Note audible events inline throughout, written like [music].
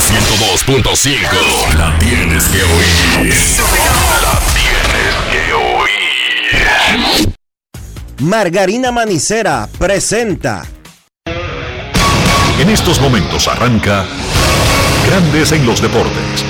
102.5. La tienes que oír. La tienes que oír. Margarina Manicera presenta. En estos momentos arranca Grandes en los Deportes.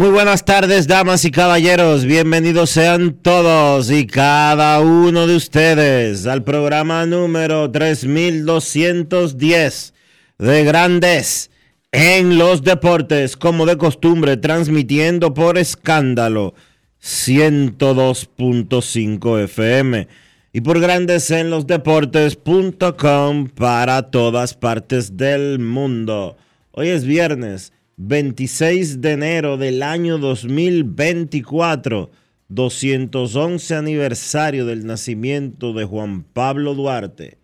Muy buenas tardes, damas y caballeros. Bienvenidos sean todos y cada uno de ustedes al programa número 3210 de Grandes en los Deportes, como de costumbre, transmitiendo por escándalo 102.5 FM y por Grandes en los Deportes.com para todas partes del mundo. Hoy es viernes. 26 de enero del año 2024, 211 aniversario del nacimiento de Juan Pablo Duarte.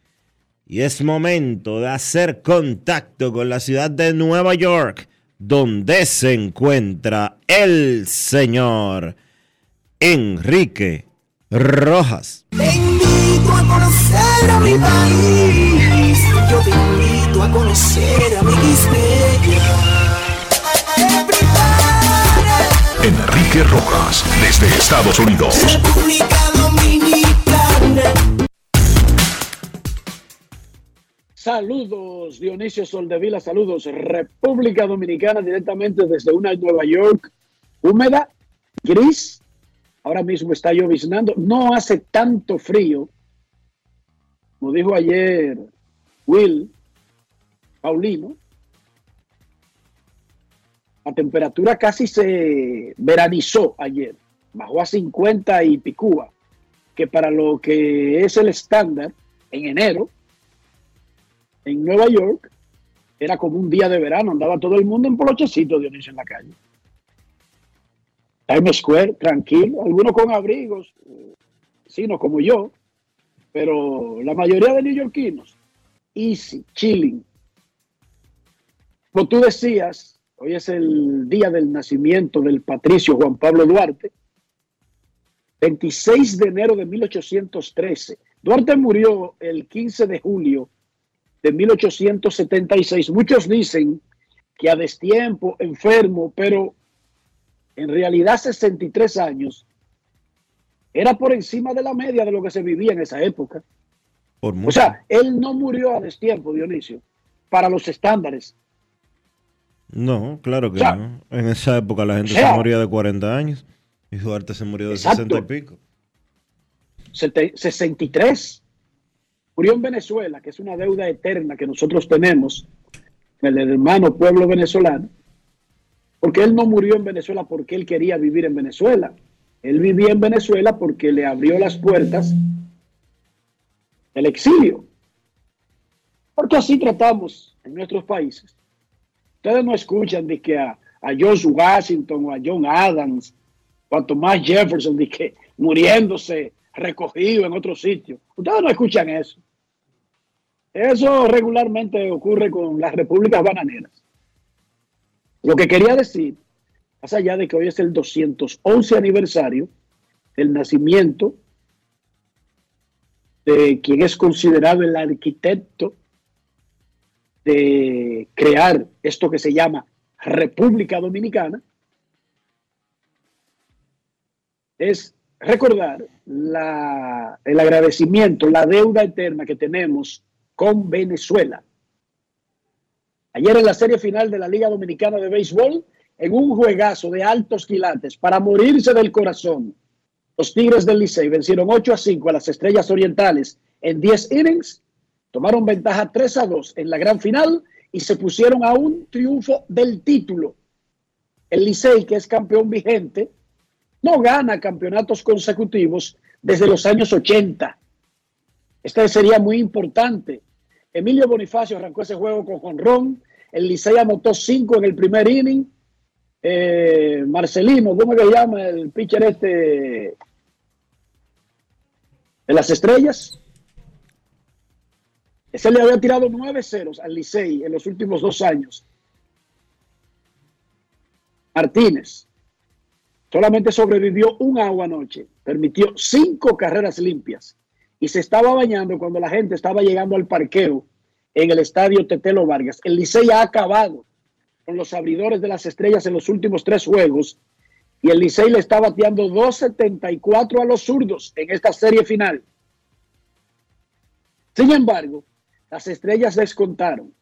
Y es momento de hacer contacto con la ciudad de Nueva York, donde se encuentra el señor Enrique Rojas. Te invito a conocer a mi país. Yo te invito a conocer a mi Enrique Rojas desde Estados Unidos. República Dominicana. Saludos, Dionisio Soldevila, saludos, República Dominicana, directamente desde una Nueva York húmeda, gris. Ahora mismo está lloviznando, no hace tanto frío. Como dijo ayer Will Paulino, la temperatura casi se veranizó ayer, bajó a 50 y picúa, que para lo que es el estándar en enero, en Nueva York, era como un día de verano, andaba todo el mundo en polochecito, Dionisio, en la calle. Times Square, tranquilo, algunos con abrigos, eh, sí, no como yo, pero la mayoría de neoyorquinos, easy, chilling. Como tú decías, Hoy es el día del nacimiento del patricio Juan Pablo Duarte. 26 de enero de 1813. Duarte murió el 15 de julio de 1876. Muchos dicen que a destiempo, enfermo, pero en realidad 63 años era por encima de la media de lo que se vivía en esa época. o sea, él no murió a destiempo, Dionisio, para los estándares no, claro que no. En esa época la gente se moría de 40 años y Duarte se murió de 60 y pico. 63. Murió en Venezuela, que es una deuda eterna que nosotros tenemos, el hermano pueblo venezolano, porque él no murió en Venezuela porque él quería vivir en Venezuela. Él vivía en Venezuela porque le abrió las puertas el exilio. Porque así tratamos en nuestros países Ustedes no escuchan de que a, George Washington o a John Adams o a Thomas Jefferson de que muriéndose recogido en otro sitio. Ustedes no escuchan eso. Eso regularmente ocurre con las repúblicas bananeras. Lo que quería decir, más allá de que hoy es el 211 aniversario del nacimiento de quien es considerado el arquitecto de crear esto que se llama República Dominicana, es recordar la, el agradecimiento, la deuda eterna que tenemos con Venezuela. Ayer en la serie final de la Liga Dominicana de Béisbol, en un juegazo de altos quilates para morirse del corazón, los Tigres del Licey vencieron 8 a 5 a las Estrellas Orientales en 10 innings, tomaron ventaja 3 a 2 en la gran final y se pusieron a un triunfo del título. El Licey, que es campeón vigente, no gana campeonatos consecutivos desde los años 80. Este sería muy importante. Emilio Bonifacio arrancó ese juego con jonrón. El Licey anotó 5 en el primer inning. Eh, Marcelino, ¿cómo se llama el pitcher este de las estrellas? Ese le había tirado nueve ceros al Licey en los últimos dos años. Martínez solamente sobrevivió un agua anoche, permitió cinco carreras limpias y se estaba bañando cuando la gente estaba llegando al parqueo en el estadio Tetelo Vargas. El Licey ha acabado con los abridores de las estrellas en los últimos tres juegos y el Licey le está bateando 2.74 a los zurdos en esta serie final. Sin embargo, las estrellas descontaron.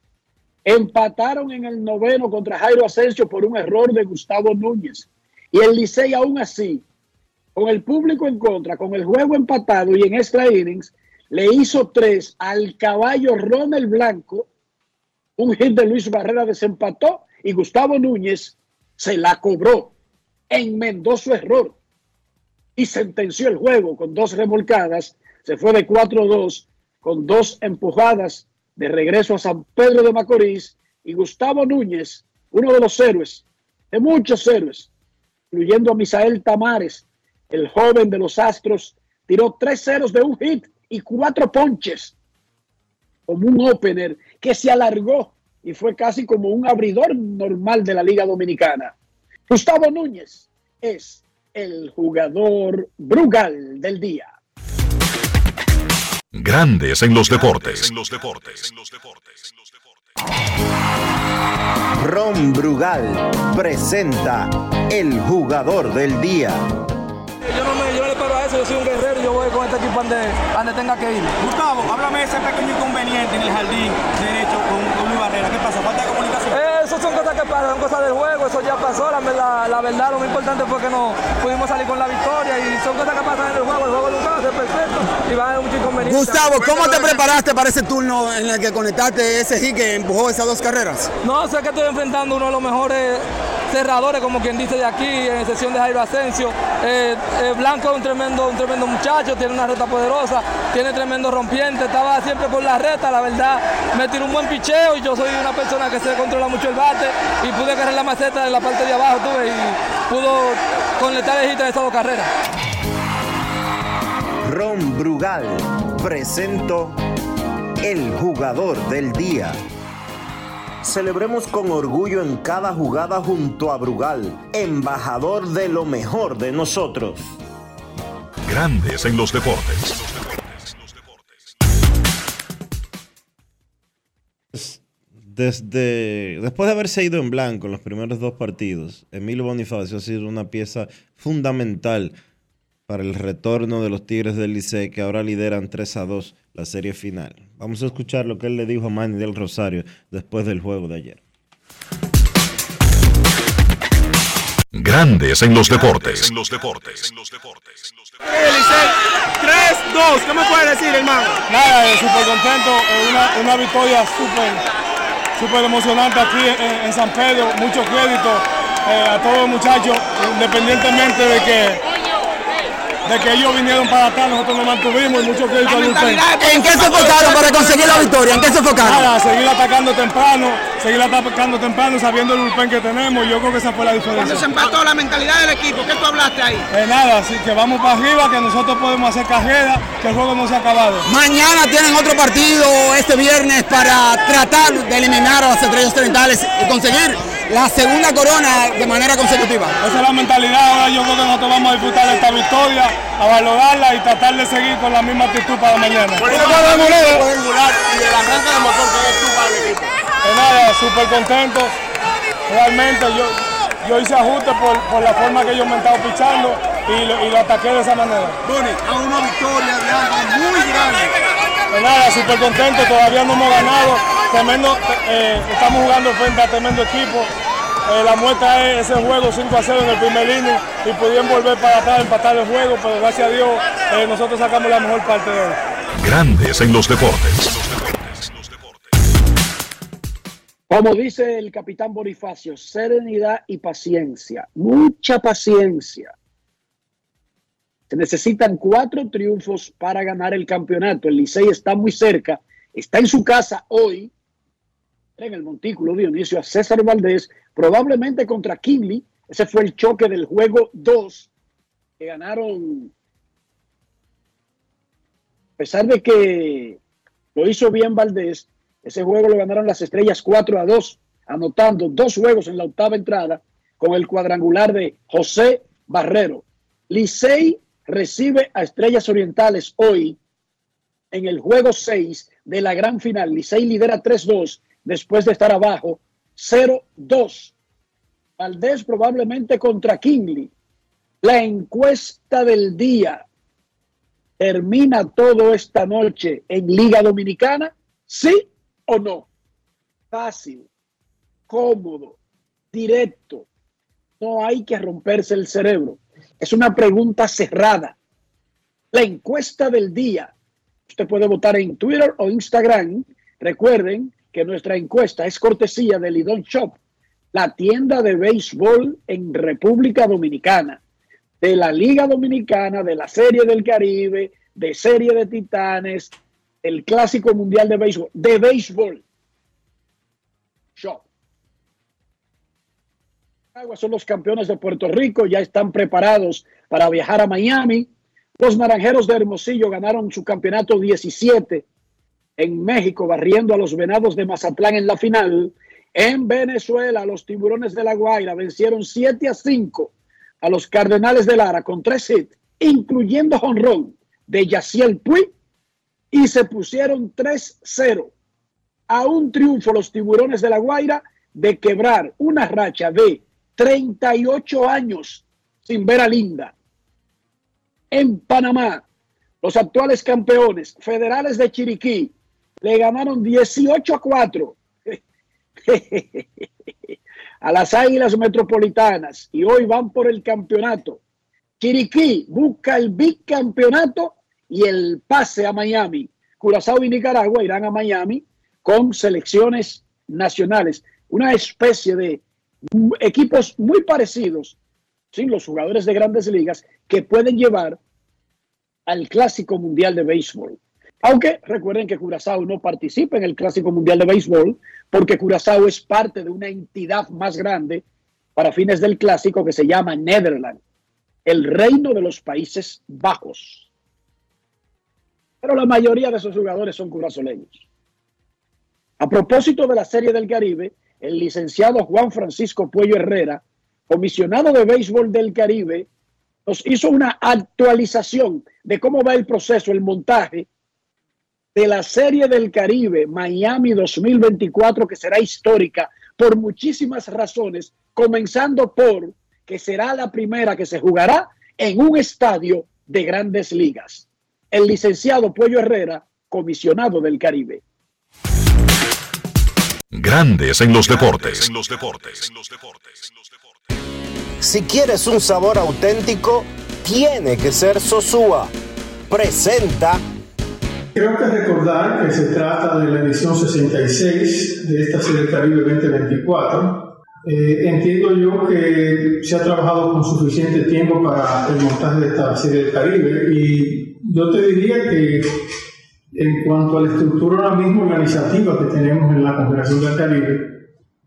Empataron en el noveno contra Jairo Asensio por un error de Gustavo Núñez. Y el Licey aún así, con el público en contra, con el juego empatado y en extra innings, le hizo tres al caballo Ronald Blanco. Un hit de Luis Barrera desempató y Gustavo Núñez se la cobró, enmendó su error y sentenció el juego con dos remolcadas. Se fue de 4-2 con dos empujadas de regreso a San Pedro de Macorís y Gustavo Núñez, uno de los héroes, de muchos héroes, incluyendo a Misael Tamares, el joven de los Astros, tiró tres ceros de un hit y cuatro ponches, como un opener que se alargó y fue casi como un abridor normal de la Liga Dominicana. Gustavo Núñez es el jugador Brugal del día. Grandes en los deportes. Ron Brugal presenta el jugador del día. Yo no, me, yo no le paro a eso, yo soy un guerrero y yo voy con este equipo donde, donde tenga que ir. Gustavo, háblame de ese pequeño inconveniente en el jardín derecho con, con Luis Barrera. ¿Qué pasa? ¿Falta de comunicación? Eh, eso son cosas que pasan, son cosas del juego, eso ya pasó. La, la, la verdad, lo más importante fue que no pudimos salir con la victoria y son cosas que pasan en el juego. El juego nunca va a ser perfecto y va a haber mucho inconveniente. Gustavo, ¿cómo te preparaste para ese turno en el que conectaste ese hit que empujó esas dos carreras? No, sé que estoy enfrentando uno de los mejores cerradores, como quien dice de aquí, en sesión de Jairo Asensio. Eh, eh, Blanco es un tremendo, un tremendo muchacho, tiene una reta poderosa, tiene tremendo rompiente, estaba siempre por la reta, la verdad, me tiró un buen picheo y yo soy una persona que se controla mucho el bate y pude agarrar la maceta en la parte de abajo, tuve, y pudo conectar el hit de esas dos carreras. Ron Brugal presento el jugador del día. Celebremos con orgullo en cada jugada junto a Brugal, embajador de lo mejor de nosotros. Grandes en los deportes. Desde después de haberse ido en blanco en los primeros dos partidos, Emilio Bonifacio ha sido una pieza fundamental para el retorno de los Tigres del Licey que ahora lideran 3 a 2 la serie final. Vamos a escuchar lo que él le dijo a Manny del Rosario después del juego de ayer. Grandes en los deportes. 3-2, ¿qué me puedes decir, hermano? Nada, eh, súper contento, eh, una, una victoria súper súper emocionante aquí en, en San Pedro, mucho crédito eh, a todos los muchachos, independientemente de que de que ellos vinieron para acá, nosotros nos mantuvimos y mucho crédito bullpen. ¿En qué se enfocaron para conseguir la victoria? ¿En qué se enfocaron? Nada, seguir atacando temprano, seguir atacando temprano, sabiendo el bullpen que tenemos, yo creo que esa fue la diferencia. Cuando se empató la mentalidad del equipo, ¿qué tú hablaste ahí? Eh, nada, así que vamos para arriba, que nosotros podemos hacer carrera, que el juego no se ha acabado. Mañana tienen otro partido este viernes para tratar de eliminar a las estrellas orientales y conseguir la segunda corona de manera consecutiva. Esa es la mentalidad, ahora yo creo que nosotros vamos a disfrutar de esta victoria, a valorarla y tratar de seguir con la misma actitud para mañana. y el arranque de motor que es tú para el equipo. De nada, súper contentos. Realmente yo, yo hice ajustes por, por la forma que ellos me estaban pichando y lo, y lo ataqué de esa manera. Boni, a una victoria de algo muy grande. De nada, súper contento, todavía no hemos ganado. Tremendo, eh, estamos jugando frente a tremendo equipo. Eh, la muestra es ese juego 5 a 0 en el primer inning y pudieron volver para atrás, empatar el juego, pero gracias a Dios eh, nosotros sacamos la mejor parte de él. Grandes en los deportes. Como dice el capitán Bonifacio, serenidad y paciencia, mucha paciencia. Se necesitan cuatro triunfos para ganar el campeonato. El Licey está muy cerca, está en su casa hoy, en el Montículo Dionisio, a César Valdés, probablemente contra Kinley. Ese fue el choque del juego 2 que ganaron. A pesar de que lo hizo bien Valdés, ese juego lo ganaron las estrellas 4 a 2, anotando dos juegos en la octava entrada con el cuadrangular de José Barrero. Licey recibe a Estrellas Orientales hoy en el juego 6 de la gran final. Licey lidera 3-2 después de estar abajo 0-2. Valdés probablemente contra Kingley. La encuesta del día termina todo esta noche en Liga Dominicana, sí o no. Fácil, cómodo, directo. No hay que romperse el cerebro. Es una pregunta cerrada. La encuesta del día. Usted puede votar en Twitter o Instagram. Recuerden que nuestra encuesta es cortesía de Lidón Shop, la tienda de béisbol en República Dominicana, de la Liga Dominicana, de la Serie del Caribe, de Serie de Titanes, el Clásico Mundial de Béisbol, de béisbol. Shop. Son los campeones de Puerto Rico, ya están preparados para viajar a Miami. Los Naranjeros de Hermosillo ganaron su campeonato 17 en México, barriendo a los Venados de Mazatlán en la final. En Venezuela, los Tiburones de la Guaira vencieron 7 a 5 a los Cardenales de Lara con tres hits, incluyendo jonrón de Yaciel Puig, y se pusieron 3-0 a un triunfo los Tiburones de la Guaira de quebrar una racha de 38 años sin ver a Linda. En Panamá, los actuales campeones federales de Chiriquí le ganaron 18 a 4 [laughs] a las Águilas Metropolitanas y hoy van por el campeonato. Chiriquí busca el bicampeonato y el pase a Miami. Curazao y Nicaragua irán a Miami con selecciones nacionales. Una especie de equipos muy parecidos, sin los jugadores de grandes ligas, que pueden llevar al Clásico Mundial de Béisbol. Aunque recuerden que Curazao no participa en el Clásico Mundial de Béisbol porque Curazao es parte de una entidad más grande para fines del Clásico que se llama Netherlands, el reino de los Países Bajos. Pero la mayoría de esos jugadores son curazoleños. A propósito de la Serie del Caribe, el licenciado Juan Francisco Puello Herrera, comisionado de béisbol del Caribe, nos hizo una actualización de cómo va el proceso, el montaje de la Serie del Caribe Miami 2024, que será histórica por muchísimas razones, comenzando por que será la primera que se jugará en un estadio de grandes ligas. El licenciado Puello Herrera, comisionado del Caribe. Grandes en los deportes. Si quieres un sabor auténtico, tiene que ser Sosúa. Presenta Creo que recordar que se trata de la edición 66 de esta Serie Caribe 2024. Eh, entiendo yo que se ha trabajado con suficiente tiempo para el montaje de esta Serie del Caribe y yo te diría que en cuanto a la estructura ahora mismo organizativa que tenemos en la Confederación del Caribe,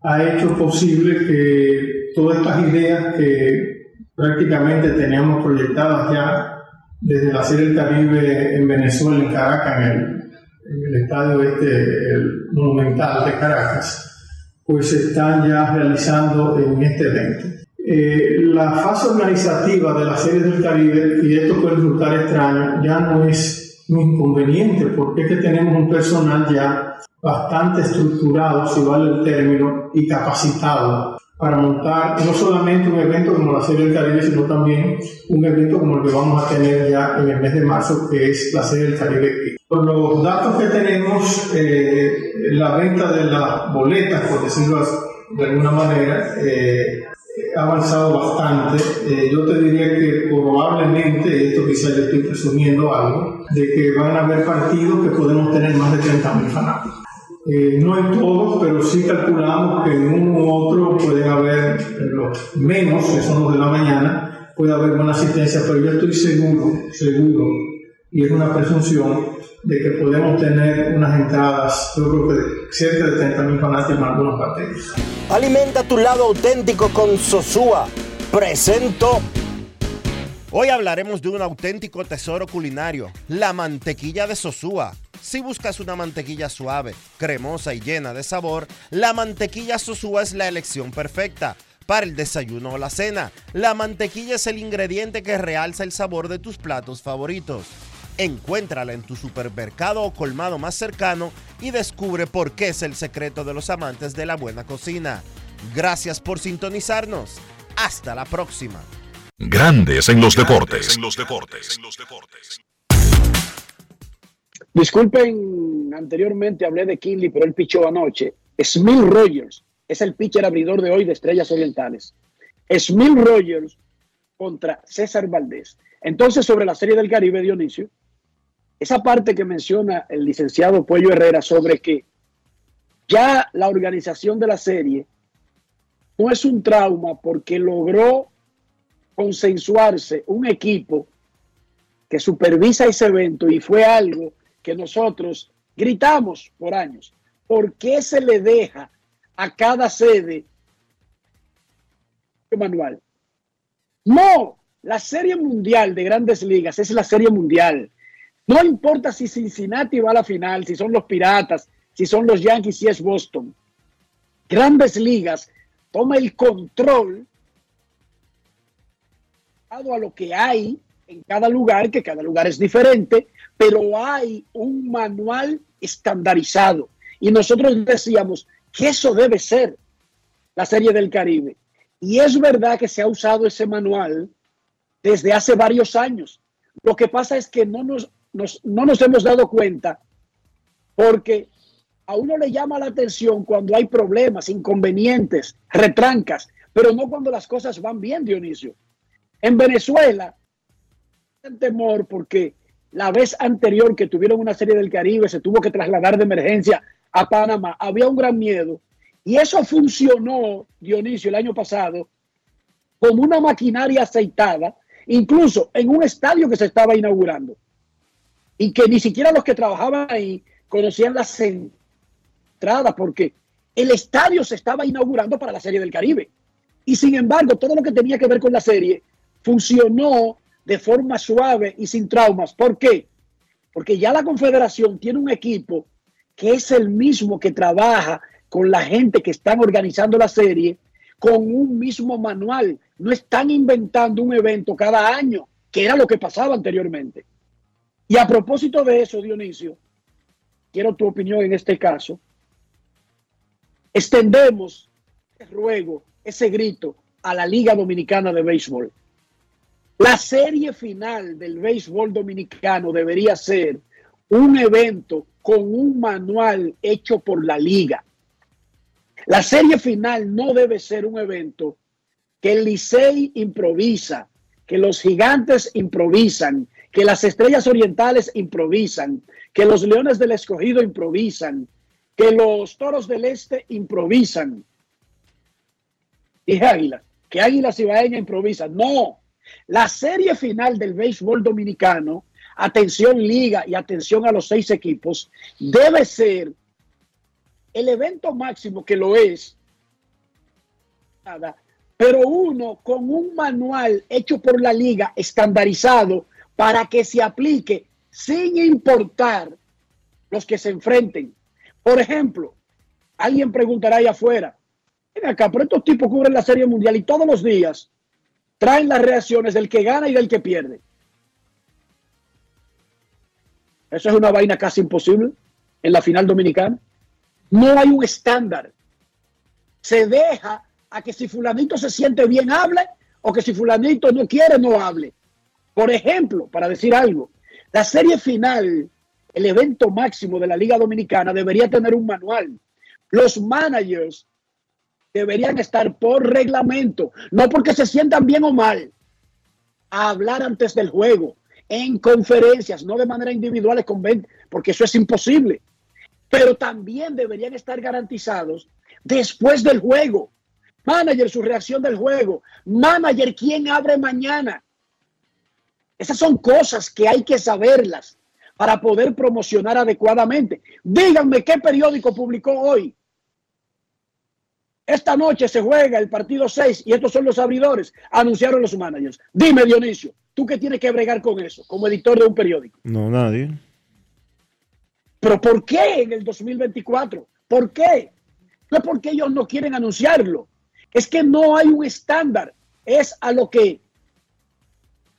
ha hecho posible que todas estas ideas que prácticamente teníamos proyectadas ya desde la Serie del Caribe en Venezuela, en Caracas, en el, estadio este, monumental de Caracas, pues se están ya realizando en este evento. Eh, la fase organizativa de la Serie del Caribe, y esto puede resultar extraño, ya no es un inconveniente, porque es que tenemos un personal ya bastante estructurado, si vale el término, y capacitado para montar no solamente un evento como la Serie del Caribe, sino también un evento como el que vamos a tener ya en el mes de marzo, que es la Serie del Caribe. Con los datos que tenemos, eh, la venta de las boletas, por decirlo de alguna manera, eh, ha avanzado bastante. Eh, yo te diría que probablemente, esto quizás yo estoy presumiendo algo, de que van a haber partidos que podemos tener más de 30.000 fanáticos. Eh, no en todos, pero sí calculamos que en uno u otro pueden haber los menos, que son los de la mañana, puede haber buena asistencia, pero yo estoy seguro, seguro, y es una presunción, de que podemos tener unas entradas, yo creo que cerca de 30.000 fanáticos en algunos. Alimenta tu lado auténtico con Sosúa. Presento. Hoy hablaremos de un auténtico tesoro culinario, la mantequilla de Sosúa. Si buscas una mantequilla suave, cremosa y llena de sabor, la mantequilla Sosúa es la elección perfecta. Para el desayuno o la cena, la mantequilla es el ingrediente que realza el sabor de tus platos favoritos. Encuéntrala en tu supermercado o colmado más cercano y descubre por qué es el secreto de los amantes de la buena cocina. Gracias por sintonizarnos. Hasta la próxima. Grandes en los deportes. En los deportes. Disculpen, anteriormente hablé de Kinley, pero él pichó anoche. Smil Rogers es el pitcher abridor de hoy de Estrellas Orientales. Smil Rogers contra César Valdés. Entonces, sobre la Serie del Caribe, Dionisio, esa parte que menciona el licenciado Puello Herrera sobre que ya la organización de la serie no es un trauma porque logró consensuarse un equipo que supervisa ese evento y fue algo que nosotros gritamos por años. ¿Por qué se le deja a cada sede manual? No, la serie mundial de grandes ligas es la serie mundial. No importa si Cincinnati va a la final, si son los Piratas, si son los Yankees, si es Boston. Grandes ligas toma el control a lo que hay en cada lugar, que cada lugar es diferente, pero hay un manual estandarizado. Y nosotros decíamos que eso debe ser la Serie del Caribe. Y es verdad que se ha usado ese manual desde hace varios años. Lo que pasa es que no nos no nos hemos dado cuenta porque a uno le llama la atención cuando hay problemas, inconvenientes, retrancas, pero no cuando las cosas van bien, Dionisio. En Venezuela, temor porque la vez anterior que tuvieron una serie del Caribe se tuvo que trasladar de emergencia a Panamá, había un gran miedo y eso funcionó, Dionisio, el año pasado como una maquinaria aceitada, incluso en un estadio que se estaba inaugurando y que ni siquiera los que trabajaban ahí conocían las entradas porque el estadio se estaba inaugurando para la Serie del Caribe. Y sin embargo, todo lo que tenía que ver con la serie funcionó de forma suave y sin traumas. ¿Por qué? Porque ya la Confederación tiene un equipo que es el mismo que trabaja con la gente que están organizando la serie con un mismo manual. No están inventando un evento cada año, que era lo que pasaba anteriormente. Y a propósito de eso, Dionisio, quiero tu opinión en este caso. Extendemos ruego, ese grito a la Liga Dominicana de Béisbol. La serie final del béisbol dominicano debería ser un evento con un manual hecho por la liga. La serie final no debe ser un evento que el Licey improvisa, que los gigantes improvisan, que las estrellas orientales improvisan, que los leones del escogido improvisan, que los toros del este improvisan. Dije águilas, que águilas y baeña improvisan. No, la serie final del béisbol dominicano, atención liga y atención a los seis equipos, debe ser el evento máximo que lo es, pero uno con un manual hecho por la liga estandarizado para que se aplique sin importar los que se enfrenten. Por ejemplo, alguien preguntará ahí afuera, ven acá, pero estos tipos cubren la Serie Mundial y todos los días traen las reacciones del que gana y del que pierde. Eso es una vaina casi imposible en la final dominicana. No hay un estándar. Se deja a que si fulanito se siente bien hable o que si fulanito no quiere no hable. Por ejemplo, para decir algo, la serie final, el evento máximo de la Liga Dominicana debería tener un manual. Los managers deberían estar por reglamento, no porque se sientan bien o mal, a hablar antes del juego, en conferencias, no de manera individual, porque eso es imposible. Pero también deberían estar garantizados después del juego. Manager, su reacción del juego. Manager, ¿quién abre mañana? Esas son cosas que hay que saberlas para poder promocionar adecuadamente. Díganme qué periódico publicó hoy. Esta noche se juega el partido 6 y estos son los abridores, anunciaron los managers. Dime, Dionisio, ¿tú qué tienes que bregar con eso como editor de un periódico? No, nadie. ¿Pero por qué en el 2024? ¿Por qué? No es porque ellos no quieren anunciarlo. Es que no hay un estándar. Es a lo que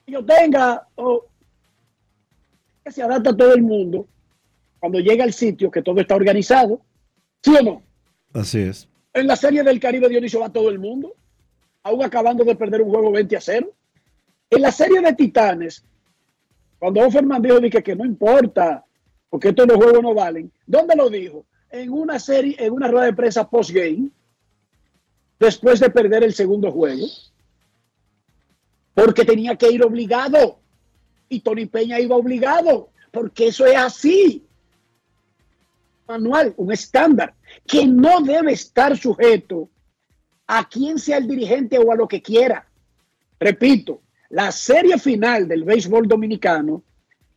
yo tenga o que se adapta a todo el mundo cuando llega al sitio que todo está organizado. ¿Sí o no? Así es. En la serie del Caribe Dionisio va todo el mundo, aún acabando de perder un juego 20 a 0. En la serie de Titanes, cuando Offerman dijo que, que no importa, porque estos los juegos no valen, ¿dónde lo dijo? En una serie, en una rueda de prensa post-game, después de perder el segundo juego, porque tenía que ir obligado. Y Tony Peña iba obligado, porque eso es así. Manual, un estándar que no debe estar sujeto a quien sea el dirigente o a lo que quiera. Repito, la serie final del béisbol dominicano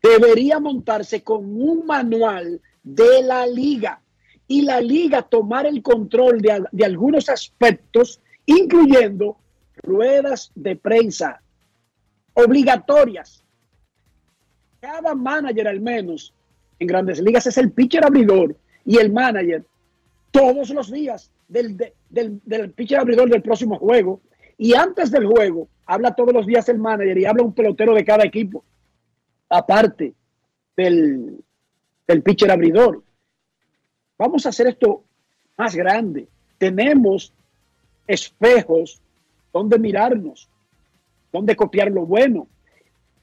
debería montarse con un manual de la liga y la liga tomar el control de, de algunos aspectos, incluyendo ruedas de prensa obligatorias. Cada manager al menos en grandes ligas es el pitcher abridor y el manager todos los días del, del, del pitcher abridor del próximo juego. Y antes del juego, habla todos los días el manager y habla un pelotero de cada equipo, aparte del, del pitcher abridor. Vamos a hacer esto más grande. Tenemos espejos donde mirarnos, donde copiar lo bueno.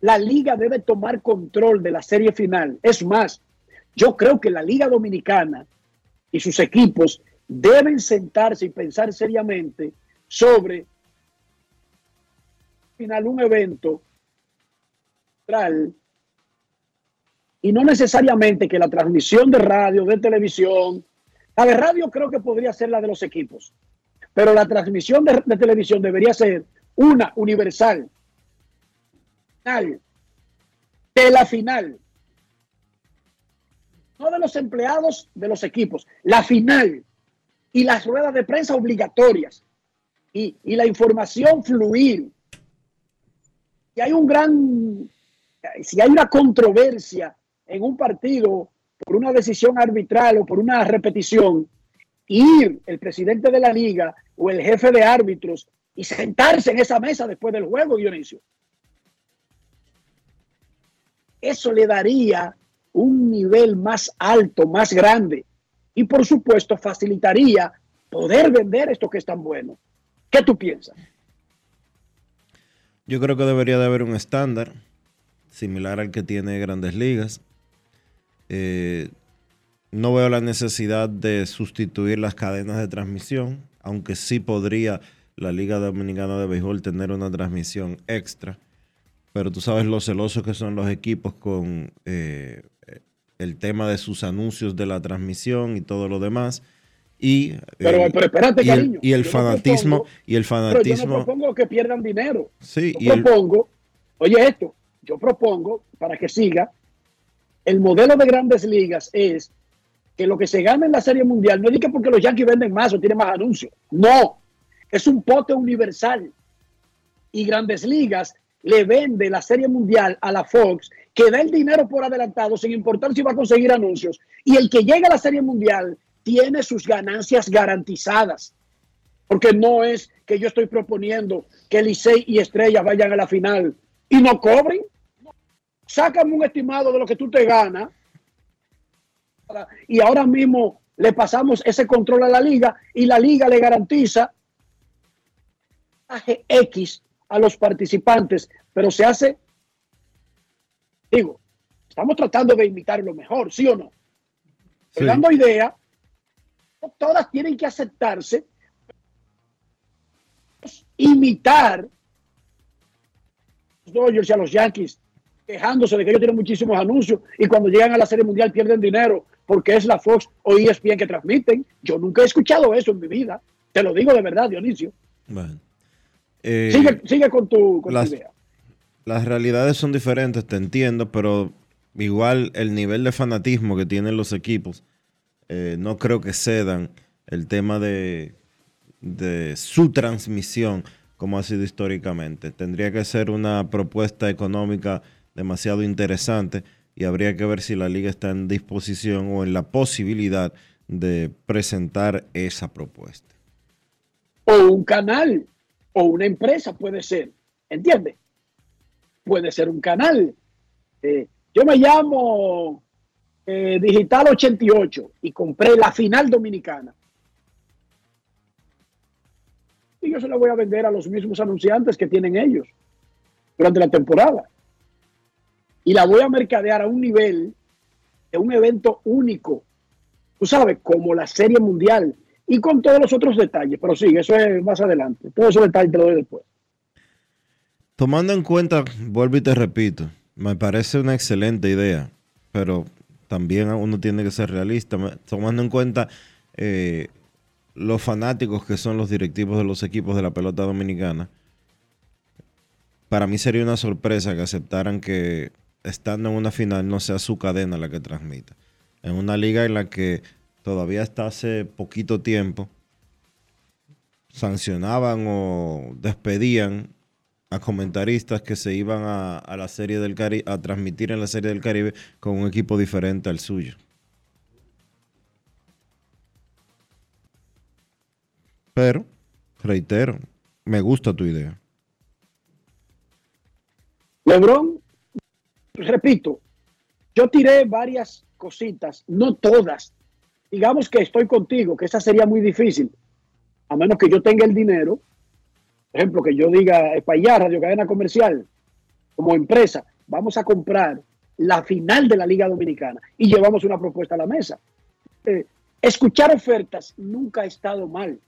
La liga debe tomar control de la serie final. Es más, yo creo que la liga dominicana y sus equipos deben sentarse y pensar seriamente sobre final un evento y no necesariamente que la transmisión de radio, de televisión, la de radio creo que podría ser la de los equipos, pero la transmisión de televisión debería ser una universal, de la final no de los empleados de los equipos, la final y las ruedas de prensa obligatorias y, la información fluir. Si hay un gran, si hay una controversia en un partido por una decisión arbitral o por una repetición, ir el presidente de la liga o el jefe de árbitros y sentarse en esa mesa después del juego, Dionisio. Eso le daría un nivel más alto, más grande. Y por supuesto facilitaría poder vender esto que es tan bueno. ¿Qué tú piensas? Yo creo que debería de haber un estándar similar al que tiene Grandes Ligas. Eh, no veo la necesidad de sustituir las cadenas de transmisión, aunque sí podría la Liga Dominicana de Béisbol tener una transmisión extra. Pero tú sabes lo celosos que son los equipos con eh, el tema de sus anuncios de la transmisión y todo lo demás. Y, pero, eh, espérate, y el, y el fanatismo y el fanatismo pero yo no propongo que pierdan dinero sí, yo propongo oye esto yo propongo para que siga el modelo de grandes ligas es que lo que se gana en la serie mundial no es que porque los Yankees venden más o tienen más anuncios no es un pote universal y grandes ligas le vende la serie mundial a la Fox que da el dinero por adelantado sin importar si va a conseguir anuncios. Y el que llega a la Serie Mundial tiene sus ganancias garantizadas. Porque no es que yo estoy proponiendo que Licey y Estrella vayan a la final y no cobren. Sácame un estimado de lo que tú te ganas. Y ahora mismo le pasamos ese control a la liga y la liga le garantiza X a los participantes, pero se hace, digo, estamos tratando de imitar lo mejor, ¿sí o no? Sí. Dando idea, todas tienen que aceptarse, imitar los Dodgers y a los Yankees quejándose de que ellos tienen muchísimos anuncios y cuando llegan a la Serie Mundial pierden dinero porque es la Fox o ESPN que transmiten. Yo nunca he escuchado eso en mi vida. Te lo digo de verdad, Dionisio. Bueno. Eh, sigue, sigue, con, tu, con las, tu idea. Las realidades son diferentes, te entiendo, pero igual el nivel de fanatismo que tienen los equipos, eh, no creo que cedan el tema de, de su transmisión como ha sido históricamente. Tendría que ser una propuesta económica demasiado interesante y habría que ver si la liga está en disposición o en la posibilidad de presentar esa propuesta. O un canal, o una empresa puede ser, ¿entiendes? Puede ser un canal. Eh, yo me llamo eh, Digital 88 y compré la final dominicana. Y yo se la voy a vender a los mismos anunciantes que tienen ellos durante la temporada y la voy a mercadear a un nivel de un evento único, tú sabes, como la Serie Mundial y con todos los otros detalles. Pero sí, eso es más adelante. Todos esos detalles te lo doy después. Tomando en cuenta, vuelvo y te repito, me parece una excelente idea, pero también uno tiene que ser realista, tomando en cuenta eh, los fanáticos que son los directivos de los equipos de la pelota dominicana. Para mí sería una sorpresa que aceptaran que estando en una final no sea su cadena la que transmita. En una liga en la que todavía hasta hace poquito tiempo sancionaban o despedían a comentaristas que se iban a, la serie del Caribe, a transmitir en la serie del Caribe con un equipo diferente al suyo. Pero, reitero, me gusta tu idea. Lebron repito, yo tiré varias cositas, no todas. Digamos que estoy contigo, que esa sería muy difícil, a menos que yo tenga el dinero. Por ejemplo, que yo diga, España, Radio Cadena Comercial, como empresa, vamos a comprar la final de la Liga Dominicana y llevamos una propuesta a la mesa. Eh, escuchar ofertas nunca ha estado mal.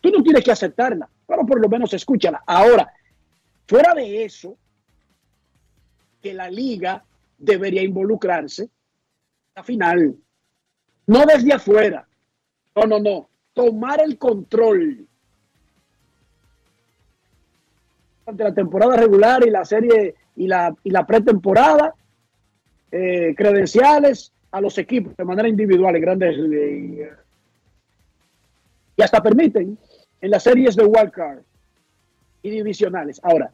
Tú no tienes que aceptarla, pero por lo menos escúchala. Ahora, fuera de eso, que la liga debería involucrarse la final. No desde afuera. No, no, no. Tomar el control durante la temporada regular y la serie y la, y la pretemporada, eh, credenciales a los equipos de manera individual en grandes y hasta permiten en las series de wildcard y divisionales. Ahora,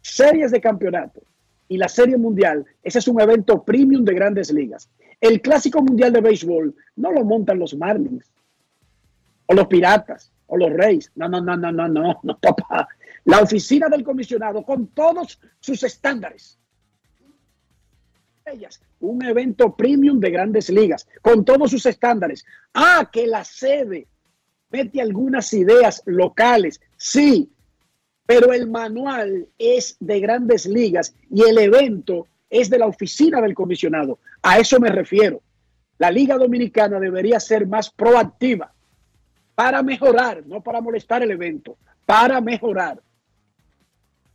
series de campeonato y la Serie Mundial, ese es un evento premium de grandes ligas. El Clásico Mundial de Béisbol no lo montan los Marlins, o los Piratas, o los Reyes. No, no, no, no, no, no, no, papá. La oficina del comisionado con todos sus estándares. Ellas, un evento premium de grandes ligas, con todos sus estándares. Ah, que la sede mete algunas ideas locales. Sí, pero el manual es de grandes ligas y el evento es de la oficina del comisionado. A eso me refiero. La Liga Dominicana debería ser más proactiva para mejorar, no para molestar el evento, para mejorar.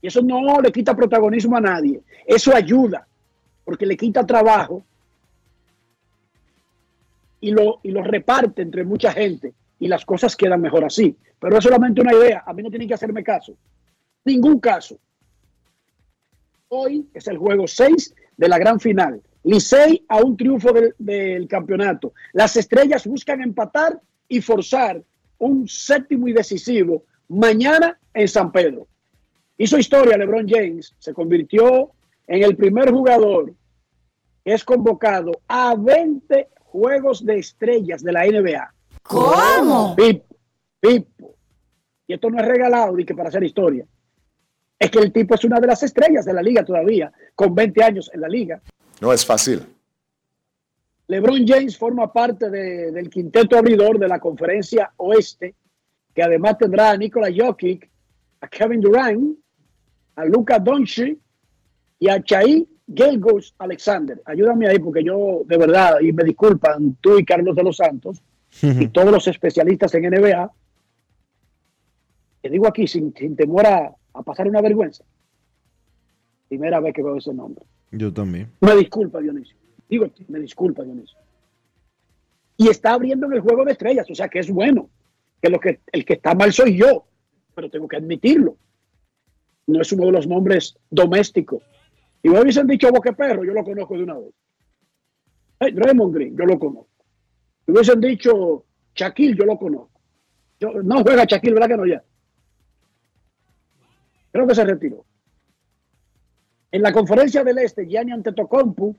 Y eso no le quita protagonismo a nadie. Eso ayuda, porque le quita trabajo y lo, y lo reparte entre mucha gente y las cosas quedan mejor así. Pero es solamente una idea. A mí no tienen que hacerme caso ningún caso. Hoy es el juego 6 de la gran final. Licey a un triunfo del, campeonato. Las estrellas buscan empatar y forzar un séptimo y decisivo mañana en San Pedro. Hizo historia LeBron James, se convirtió en el primer jugador que es convocado a 20 juegos de estrellas de la NBA. ¿Cómo? Pipo, Pipo. Y esto no es regalado ni que para hacer historia es que el tipo es una de las estrellas de la liga todavía, con 20 años en la liga. No es fácil. LeBron James forma parte de- del quinteto abridor de la conferencia oeste, que además tendrá a Nikola Jokic, a Kevin Durant, a Luka Doncic y a Chai Gilgeous Alexander. Ayúdame ahí porque yo, de verdad, y me disculpan tú y Carlos de los Santos y todos los especialistas en NBA, te digo aquí sin, sin temor a, a pasar una vergüenza. Primera vez que veo ese nombre. Yo también. Me disculpa, Dionisio. Digo, me disculpa, Dionisio. Y está abriendo en el juego de estrellas, o sea que es bueno. Que, lo que el que está mal soy yo, pero tengo que admitirlo. No es uno de los nombres domésticos. Y me hubiesen dicho Boque Perro, yo lo conozco de una vez. Hey, Draymond Green, yo lo conozco. Me hubiesen dicho Shaquille, yo lo conozco. Yo, no juega Shaquille, ¿verdad que no ya? Creo que se retiró. En la conferencia del Este, Gianni Antetokounmpo,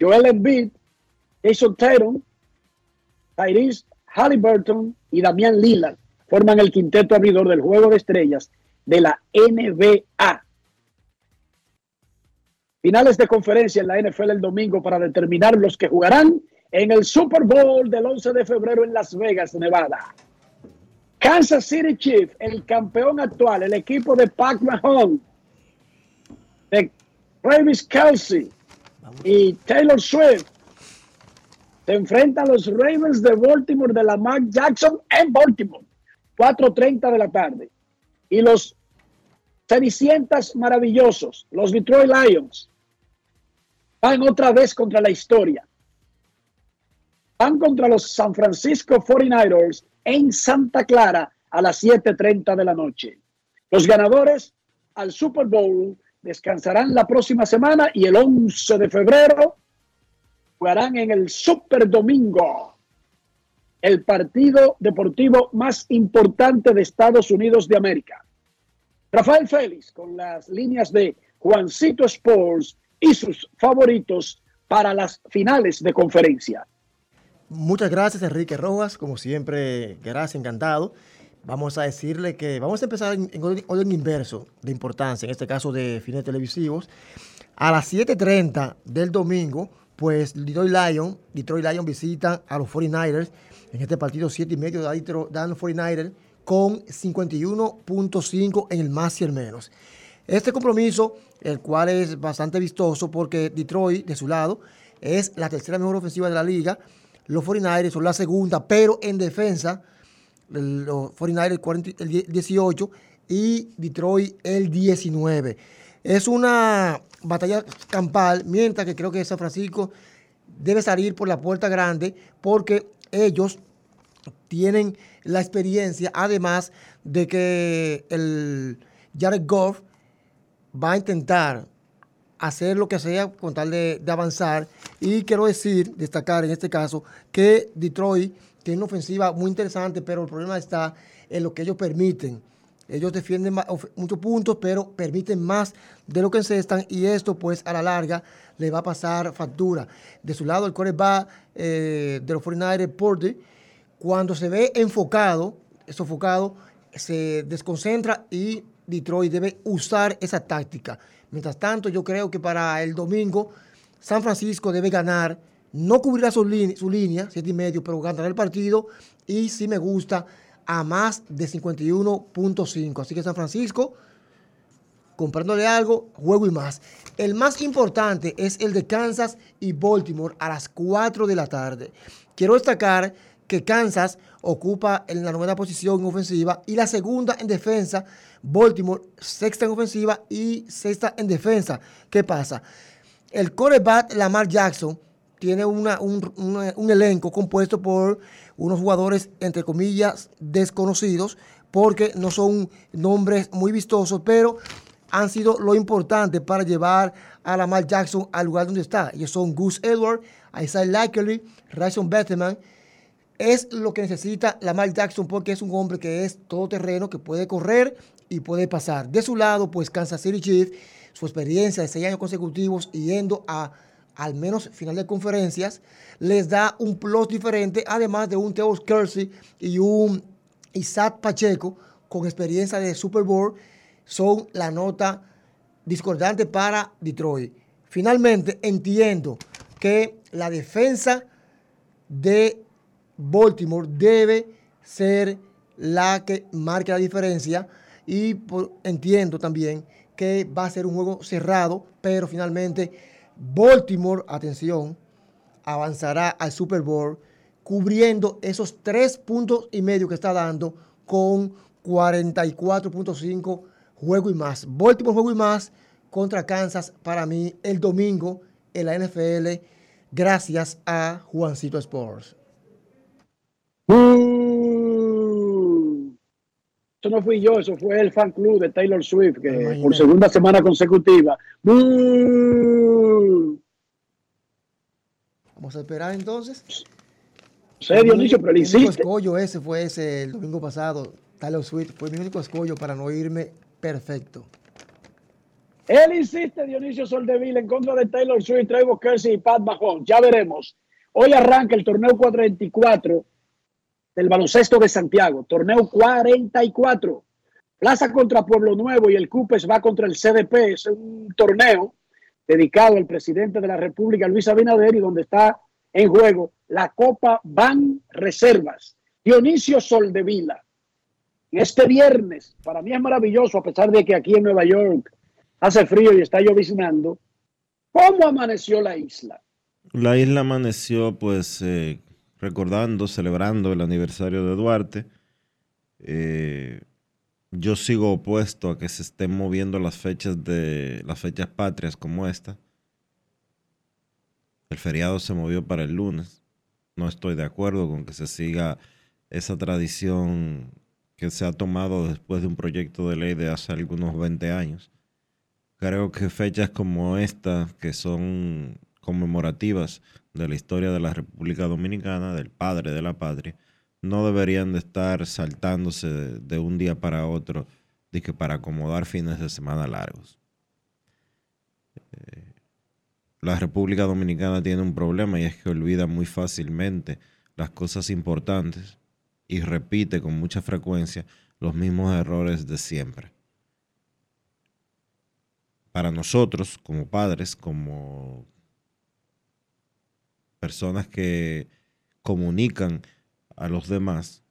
Joel Embiid, Jason Tatum, Tyrese Halliburton y Damian Lillard forman el quinteto abridor del Juego de Estrellas de la NBA. Finales de conferencia en la NFL el domingo para determinar los que jugarán en el Super Bowl del 11 de febrero en Las Vegas, Nevada. Kansas City Chiefs, el campeón actual, el equipo de Pac Mahomes, Travis Kelsey y Taylor Swift, se enfrentan a los Ravens de Baltimore de Lamar Jackson en Baltimore, 4.30 de la tarde. Y los Cenicientas maravillosos, los Detroit Lions, van otra vez contra la historia. Van contra los San Francisco 49ers en Santa Clara a las 7.30 de la noche. Los ganadores al Super Bowl descansarán la próxima semana y el 11 de febrero jugarán en el Super Domingo, el partido deportivo más importante de Estados Unidos de América. Rafael Félix con las líneas de Juancito Sports y sus favoritos para las finales de conferencia. Muchas gracias, Enrique Rojas. Como siempre, gracias, encantado. Vamos a decirle que vamos a empezar en, en orden, inverso de importancia, en este caso de fines televisivos. A las 7:30 del domingo, pues Detroit Lions, Detroit Lions visitan a los 49ers. En este partido, 7 y medio dan los 49ers con 51.5 en el más y el menos. Este compromiso, el cual es bastante vistoso porque Detroit, de su lado, es la tercera mejor ofensiva de la liga. Los 49ers son la segunda, pero en defensa, los 49ers 40 el 18 y Detroit el 19. Es una batalla campal, mientras que creo que San Francisco debe salir por la puerta grande porque ellos tienen la experiencia, además de que el Jared Goff va a intentar hacer lo que sea con tal de avanzar. Y quiero decir, destacar en este caso, que Detroit tiene una ofensiva muy interesante, pero el problema está en lo que ellos permiten. Ellos defienden muchos puntos, pero permiten más de lo que encestan y esto pues a la larga le va a pasar factura. De su lado el coreback eh, de los 49ers, Purdy, cuando se ve enfocado, sofocado, se desconcentra y Detroit debe usar esa táctica. Mientras tanto, yo creo que para el domingo San Francisco debe ganar, no cubrirá su, línea, su línea, siete y medio, pero ganará el partido y si me gusta a más de 51.5. Así que San Francisco, comprándole algo, juego y más. El más importante es el de Kansas y Baltimore a las 4 de la tarde. Quiero destacar que Kansas ocupa en la novena posición en ofensiva y la segunda en defensa. Baltimore, sexta en ofensiva y sexta en defensa. ¿Qué pasa? El coreback Lamar Jackson tiene un, elenco compuesto por unos jugadores, entre comillas, desconocidos, porque no son nombres muy vistosos, pero han sido lo importante para llevar a Lamar Jackson al lugar donde está. Ellos son Gus Edwards, Isaiah Likely, Rayson Bateman. Es lo que necesita Lamar Jackson porque es un hombre que es todoterreno, que puede correr y puede pasar. De su lado, pues Kansas City Chiefs, su experiencia de seis años consecutivos yendo a al menos final de conferencias, les da un plus diferente, además de un Theo Kersey y un Isaac Pacheco con experiencia de Super Bowl, son la nota discordante para Detroit. Finalmente, entiendo que la defensa de Baltimore debe ser la que marque la diferencia y entiendo también que va a ser un juego cerrado, pero finalmente Baltimore, atención, avanzará al Super Bowl cubriendo esos tres puntos y medio que está dando con 44.5 juego y más. Baltimore juego y más contra Kansas para mí el domingo en la NFL gracias a Juancito Sports. Eso no fui yo, eso fue el fan club de Taylor Swift, que por segunda semana consecutiva. Vamos a esperar entonces. sé, Dionisio, pero le Mi único escollo ese fue ese el domingo pasado. Taylor Swift fue mi único escollo para no irme perfecto. Él insiste, Dionisio Soldeville, en contra de Taylor Swift, Trevor Kelsey y Pat Mahomes. Ya veremos. Hoy arranca el torneo 44 del baloncesto de Santiago. Torneo 44. Plaza contra Pueblo Nuevo y el Cupes va contra el CDP. Es un torneo dedicado al presidente de la República, Luis Abinader, y donde está en juego la Copa Ban Reservas. Dionisio Soldevila. Este viernes, para mí es maravilloso, a pesar de que aquí en Nueva York hace frío y está lloviznando. ¿Cómo amaneció la isla? La isla amaneció pues eh, recordando, celebrando el aniversario de Duarte. Eh, yo sigo opuesto a que se estén moviendo las fechas de las fechas patrias como esta. El feriado se movió para el lunes. No estoy de acuerdo con que se siga esa tradición que se ha tomado después de un proyecto de ley de hace algunos 20 años. Creo que fechas como esta, que son conmemorativas de la historia de la República Dominicana, del padre de la patria, no deberían de estar saltándose de, un día para otro de que para acomodar fines de semana largos. Eh, la República Dominicana tiene un problema y es que olvida muy fácilmente las cosas importantes y repite con mucha frecuencia los mismos errores de siempre. Para nosotros, como padres, como personas que comunican a los demás,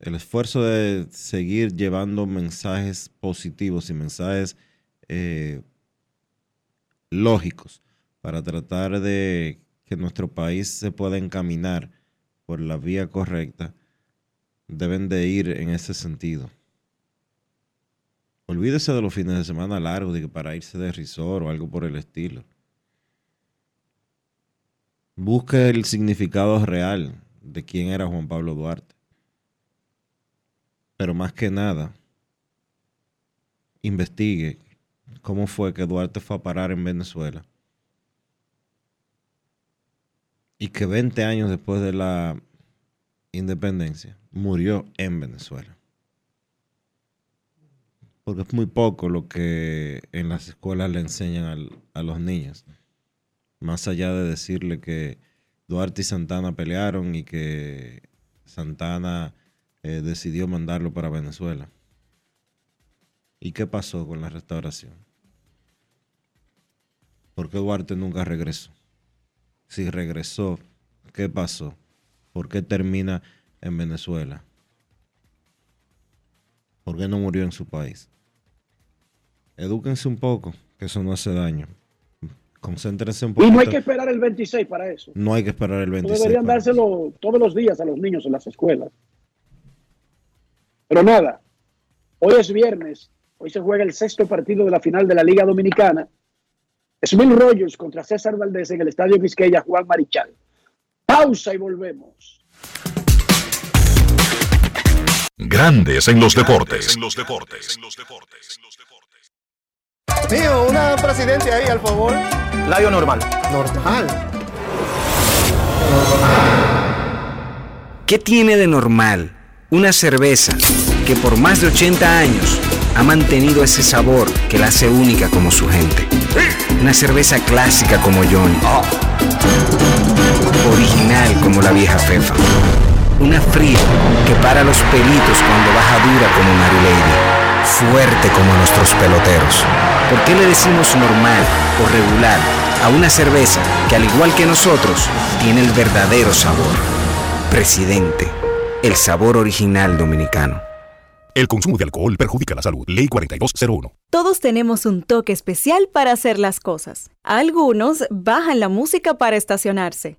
el esfuerzo de seguir llevando mensajes positivos y mensajes eh, lógicos para tratar de que nuestro país se pueda encaminar por la vía correcta, deben de ir en ese sentido. Olvídese de los fines de semana largos, de que para irse de risor o algo por el estilo. Busque el significado real de quién era Juan Pablo Duarte. Pero más que nada, investigue cómo fue que Duarte fue a parar en Venezuela. Y que 20 años después de la independencia murió en Venezuela. Porque es muy poco lo que en las escuelas le enseñan al- a los niños. Más allá de decirle que Duarte y Santana pelearon y que Santana eh, decidió mandarlo para Venezuela. ¿Y qué pasó con la restauración? ¿Por qué Duarte nunca regresó? Si regresó, ¿qué pasó? ¿Por qué termina en Venezuela? ¿Por qué no murió en su país? Edúquense un poco, que eso no hace daño. Concéntrense un Y no hay que esperar el 26 para eso. No hay que esperar el 26. Deberían dárselo todos los días a los niños en las escuelas. Pero nada, hoy es viernes, hoy se juega el sexto partido de la final de la Liga Dominicana. Smil Rogers contra César Valdés en el Estadio Quisqueya Juan Marichal. Pausa y volvemos. Grandes en los deportes. Mío, una presidente ahí, al favor. Layo normal. Normal. ¿Qué tiene de normal una cerveza que por más de 80 años ha mantenido ese sabor que la hace única como su gente? Una cerveza clásica como Johnny. Original como la vieja Fefa. Una fría que para los pelitos cuando baja dura como Mary Lady. Fuerte como nuestros peloteros. ¿Por qué le decimos normal o regular a una cerveza que al igual que nosotros tiene el verdadero sabor. Presidente, el sabor original dominicano. El consumo de alcohol perjudica la salud. Ley 4201. Todos tenemos un toque especial para hacer las cosas. Algunos bajan la música para estacionarse.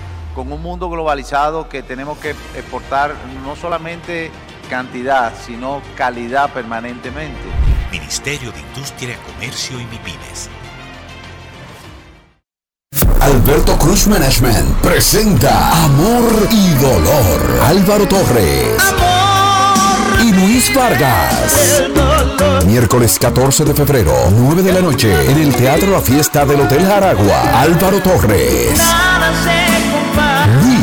con un mundo globalizado que tenemos que exportar no solamente cantidad, sino calidad permanentemente. Ministerio de Industria, Comercio y MIPIMES. Alberto Cruz Management presenta Amor y Dolor. Álvaro Torres. Y Luis Vargas. Miércoles 14 de febrero, 9 de la noche, en el Teatro La Fiesta del Hotel Aragua. Álvaro Torres.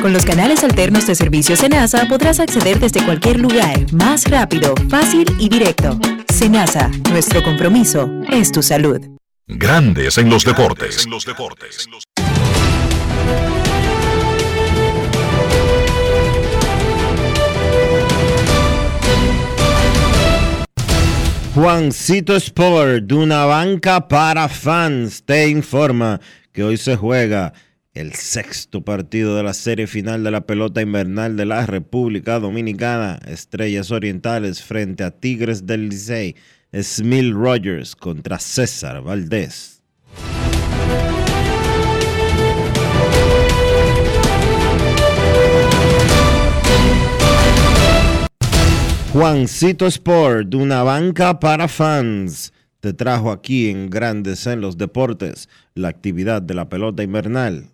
Con los canales alternos de servicio Senasa podrás acceder desde cualquier lugar, más rápido, fácil y directo. Senasa, nuestro compromiso es tu salud. Grandes en los deportes. Juancito Sport, de una banca para fans, te informa que hoy se juega el sexto partido de la serie final de la pelota invernal de la República Dominicana. Estrellas Orientales frente a Tigres del Licey. Smil Rogers contra César Valdés. Juancito Sport, una banca para fans, te trajo aquí en Grandes en los Deportes la actividad de la pelota invernal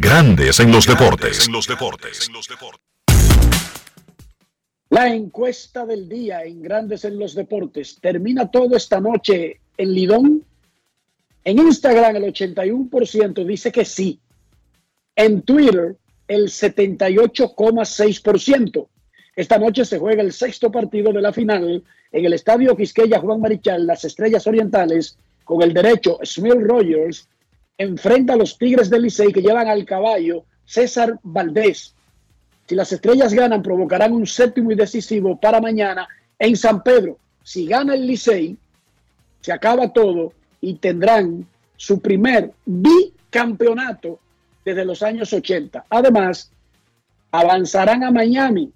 Grandes en los deportes. La encuesta del día en Grandes en los Deportes termina todo esta noche en Lidón. En Instagram el 81% dice que sí. En Twitter el 78,6%. Esta noche se juega el sexto partido de la final en el Estadio Quisqueya Juan Marichal, las Estrellas Orientales, con el derecho Smil Rogers enfrenta a los Tigres del Licey que llevan al caballo César Valdés. Si las estrellas ganan, provocarán un séptimo y decisivo para mañana en San Pedro. Si gana el Licey, se acaba todo y tendrán su primer bicampeonato desde los años 80. Además, avanzarán a Miami.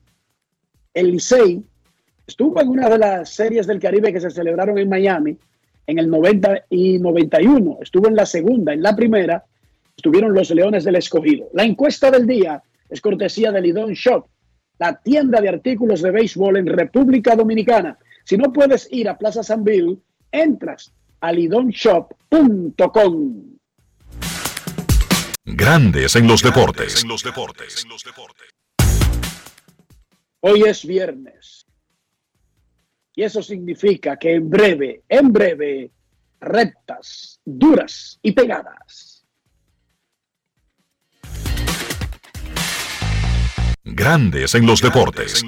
El Licey estuvo en una de las series del Caribe que se celebraron en Miami en el 90 y 91. Estuvo en la segunda, en la primera estuvieron los Leones del Escogido. La encuesta del día es cortesía de Lidón Shop, la tienda de artículos de béisbol en República Dominicana. Si no puedes ir a Plaza San Bill, entras a lidonshop.com. Grandes en los deportes. Hoy es viernes. Y eso significa que en breve, en breve, rectas, duras y pegadas. Grandes en los deportes.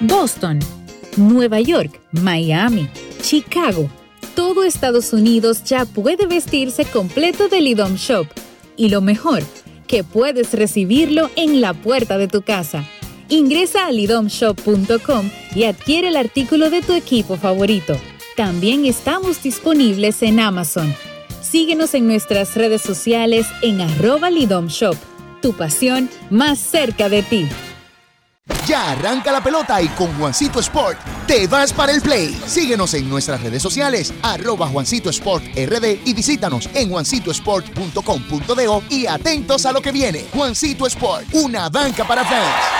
Boston, Nueva York, Miami, Chicago. Todo Estados Unidos ya puede vestirse completo del IDOM Shop. Y lo mejor, que puedes recibirlo en la puerta de tu casa Ingresa a lidomshop.com y adquiere el artículo de tu equipo favorito. También estamos disponibles en Amazon. Síguenos en nuestras redes sociales en arroba lidomshop. Tu pasión más cerca de ti. Ya arranca la pelota y con Juancito Sport te vas para el play. Síguenos en nuestras redes sociales, arroba Juancito Sport RD y visítanos en juancitosport.com.do y atentos a lo que viene. Juancito Sport, una banca para fans.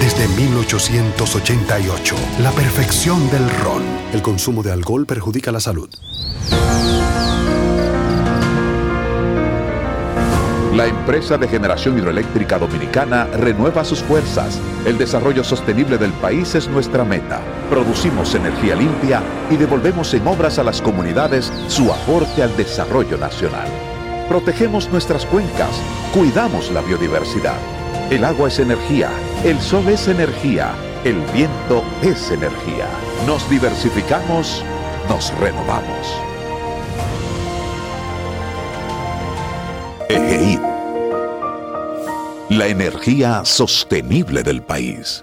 desde 1888, la perfección del ron. El consumo de alcohol perjudica la salud. La empresa de generación hidroeléctrica dominicana renueva sus fuerzas. El desarrollo sostenible del país es nuestra meta. Producimos energía limpia y devolvemos en obras a las comunidades su aporte al desarrollo nacional. Protegemos nuestras cuencas, cuidamos la biodiversidad. El agua es energía, el sol es energía, el viento es energía. Nos diversificamos, nos renovamos. EGI. La energía sostenible del país.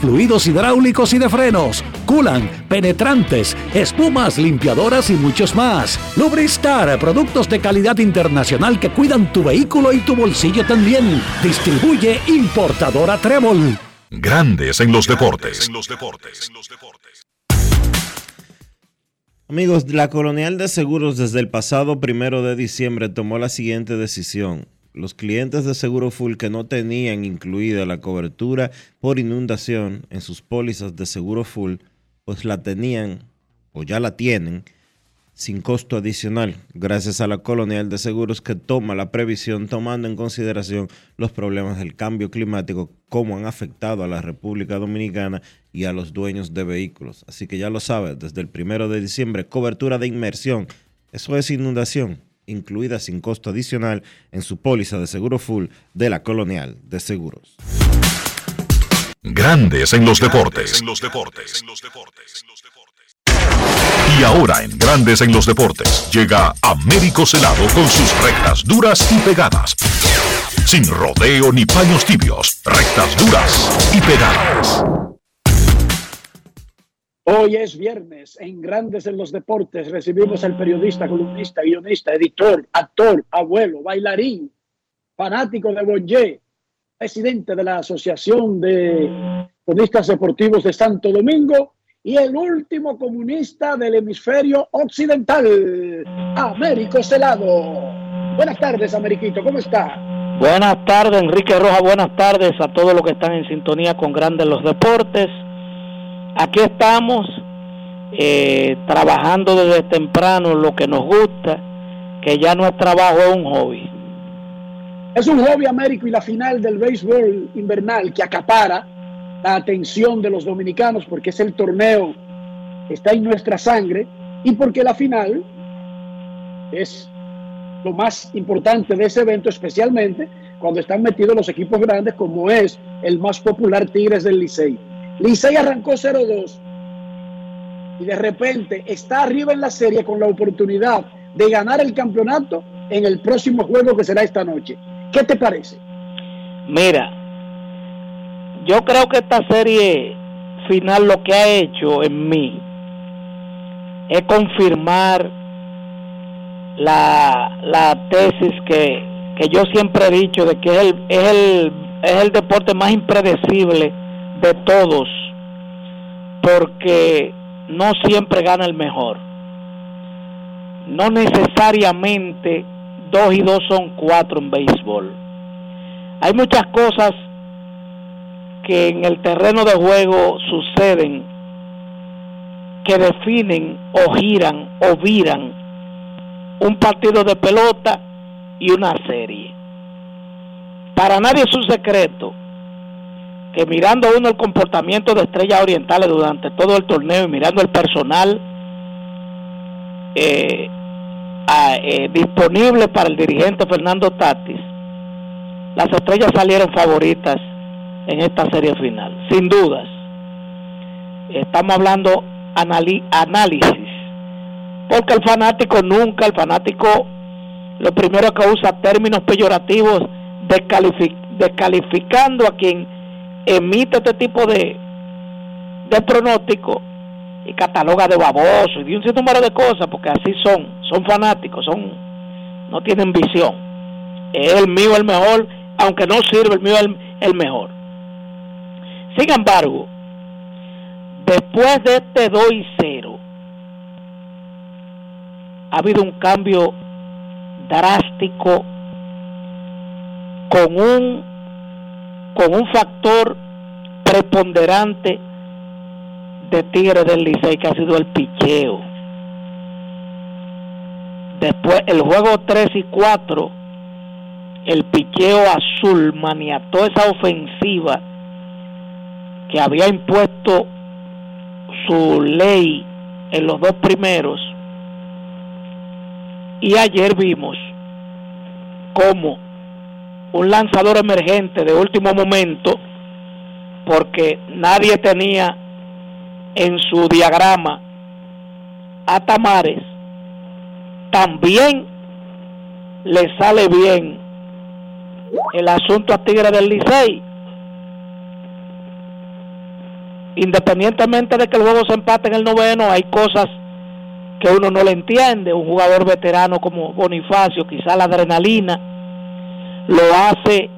fluidos hidráulicos y de frenos, culan, penetrantes, espumas, limpiadoras y muchos más. Lubristar, productos de calidad internacional que cuidan tu vehículo y tu bolsillo también. Distribuye importadora Trébol. Grandes en los deportes. Amigos, la Colonial de Seguros desde el pasado primero de diciembre tomó la siguiente decisión los clientes de Seguro Full que no tenían incluida la cobertura por inundación en sus pólizas de Seguro Full, pues la tenían o ya la tienen sin costo adicional, gracias a la Colonial de Seguros que toma la previsión tomando en consideración los problemas del cambio climático, cómo han afectado a la República Dominicana y a los dueños de vehículos. Así que ya lo sabes, desde el primero de diciembre, cobertura de inmersión, eso es inundación, incluida sin costo adicional en su póliza de seguro full de la Colonial de Seguros. Grandes en los deportes. Y ahora en Grandes en los deportes llega Américo Celado con sus rectas duras y pegadas. Sin rodeo ni paños tibios, rectas duras y pegadas. Hoy es viernes, en Grandes en los Deportes recibimos al periodista, columnista, guionista, editor, actor, abuelo, bailarín, fanático de Bonje, presidente de la Asociación de Cronistas Deportivos de Santo Domingo y el último comunista del hemisferio occidental, Américo Celado. Buenas tardes, Ameriquito, ¿cómo está? Buenas tardes, Enrique Roja, buenas tardes a todos los que están en sintonía con Grandes en los Deportes aquí estamos eh, trabajando desde temprano lo que nos gusta, que ya no es trabajo, es un hobby. Es un hobby, Américo, y la final del béisbol invernal que acapara la atención de los dominicanos porque es el torneo que está en nuestra sangre y porque la final es lo más importante de ese evento, especialmente cuando están metidos los equipos grandes como es el más popular Tigres del Licey. Licey arrancó 0-2 y de repente está arriba en la serie con la oportunidad de ganar el campeonato en el próximo juego que será esta noche. ¿Qué te parece? Mira, yo creo que esta serie final lo que ha hecho en mí es confirmar la, la tesis que, que yo siempre he dicho de que es el, es el, es el deporte más impredecible de todos, porque no siempre gana el mejor. No necesariamente dos y dos son cuatro en béisbol. Hay muchas cosas que en el terreno de juego suceden que definen o giran o viran un partido de pelota y una serie. Para nadie es un secreto que mirando uno el comportamiento de estrellas orientales durante todo el torneo y mirando el personal eh, eh, disponible para el dirigente Fernando Tatis, las estrellas salieron favoritas en esta serie final, sin dudas. Estamos hablando análisis, porque el fanático nunca, el fanático lo primero que usa términos peyorativos descalificando a quien emite este tipo de, de pronóstico y cataloga de baboso y de un número de cosas porque así son, son fanáticos, son no tienen visión. El mío el mejor, aunque no sirve, el mío el, el mejor. Sin embargo, después de este 2 y 0, ha habido un cambio drástico con un con un factor preponderante de Tigre del Licey que ha sido el picheo. Después el juego 3 y 4 el picheo azul maniató esa ofensiva que había impuesto su ley en los dos primeros y ayer vimos como un lanzador emergente de último momento, porque nadie tenía en su diagrama a Tamares, también le sale bien el asunto a Tigre del Licey. Independientemente de que el juego se empate en el noveno, hay cosas que uno no le entiende. Un jugador veterano como Bonifacio, quizá la adrenalina, lo hace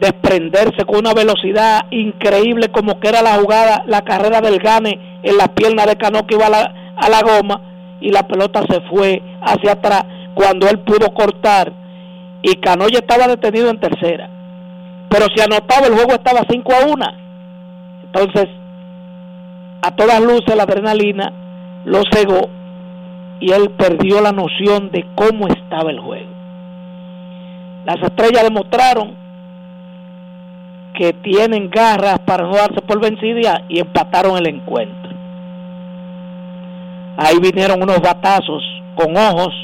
desprenderse con una velocidad increíble como que era la jugada, la carrera del Gane en la pierna de Cano que iba a la, a la goma y la pelota se fue hacia atrás cuando él pudo cortar y Cano ya estaba detenido en tercera. Pero si anotaba el juego estaba 5 a 1. Entonces, a todas luces la adrenalina lo cegó y él perdió la noción de cómo estaba el juego. Las estrellas demostraron que tienen garras para no por vencida y empataron el encuentro. Ahí vinieron unos batazos con ojos,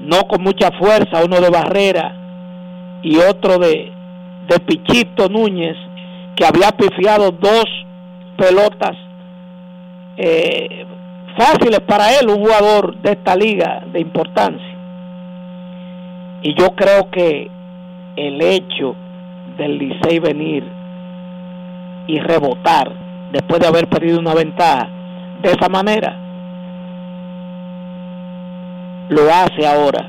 no con mucha fuerza, uno de Barrera y otro de, de Pichito Núñez, que había pifiado dos pelotas eh, fáciles para él, un jugador de esta liga de importancia. Y yo creo que el hecho del Licey venir y rebotar después de haber perdido una ventaja de esa manera, lo hace ahora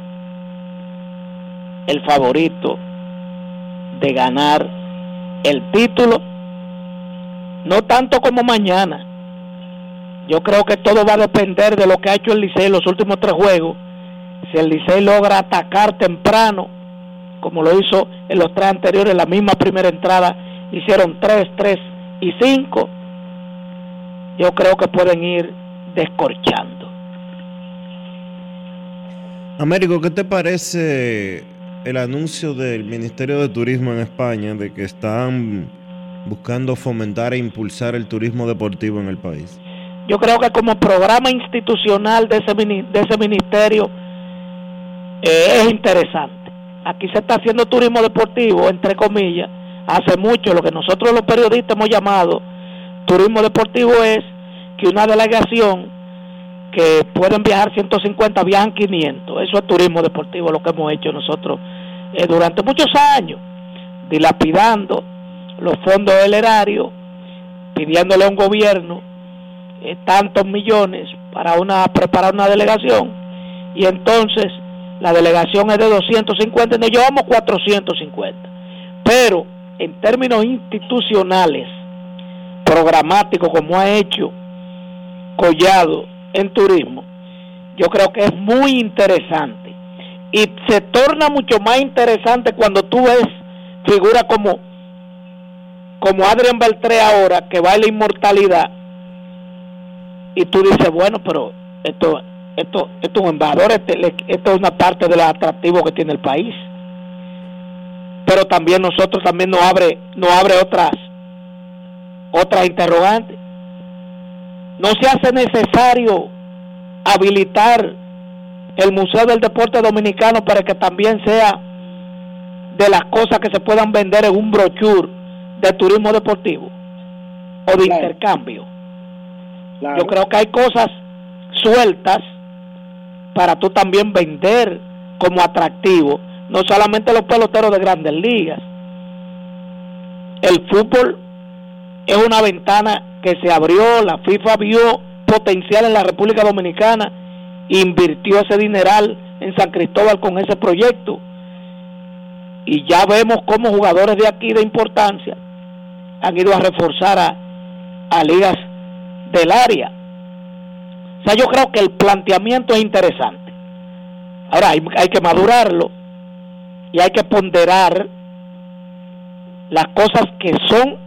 el favorito de ganar el título, no tanto como mañana. Yo creo que todo va a depender de lo que ha hecho el Licey en los últimos tres juegos si el Licey logra atacar temprano, como lo hizo en los tres anteriores, la misma primera entrada, hicieron tres, tres y cinco, yo creo que pueden ir descorchando. Américo, ¿qué te parece el anuncio del Ministerio de Turismo en España de que están buscando fomentar e impulsar el turismo deportivo en el país? Yo creo que como programa institucional de ese, de ese ministerio, eh, es interesante. Aquí se está haciendo turismo deportivo, entre comillas, hace mucho. Lo que nosotros los periodistas hemos llamado turismo deportivo es que una delegación que pueden viajar 150, viajan 500. Eso es turismo deportivo, lo que hemos hecho nosotros eh, durante muchos años, dilapidando los fondos del erario, pidiéndole a un gobierno eh, tantos millones para una preparar una delegación y entonces la delegación es de 250 y nos llevamos 450. Pero en términos institucionales, programáticos como ha hecho Collado en turismo, yo creo que es muy interesante. Y se torna mucho más interesante cuando tú ves figuras como, como Adrián Beltré ahora, que va a la inmortalidad, y tú dices, bueno, pero esto esto, esto es un embajador, este, esto es una parte de lo atractivo que tiene el país. Pero también nosotros también nos abre, nos abre otras, otras interrogantes. No se hace necesario habilitar el Museo del Deporte Dominicano para que también sea de las cosas que se puedan vender en un brochure de turismo deportivo o de intercambio. Yo creo que hay cosas sueltas para tú también vender como atractivo, no solamente los peloteros de grandes ligas. El fútbol es una ventana que se abrió, la FIFA vio potencial en la República Dominicana, invirtió ese dineral en San Cristóbal con ese proyecto y ya vemos cómo jugadores de aquí de importancia han ido a reforzar a, ligas del área. O sea, yo creo que el planteamiento es interesante. Ahora hay, que madurarlo y hay que ponderar las cosas que son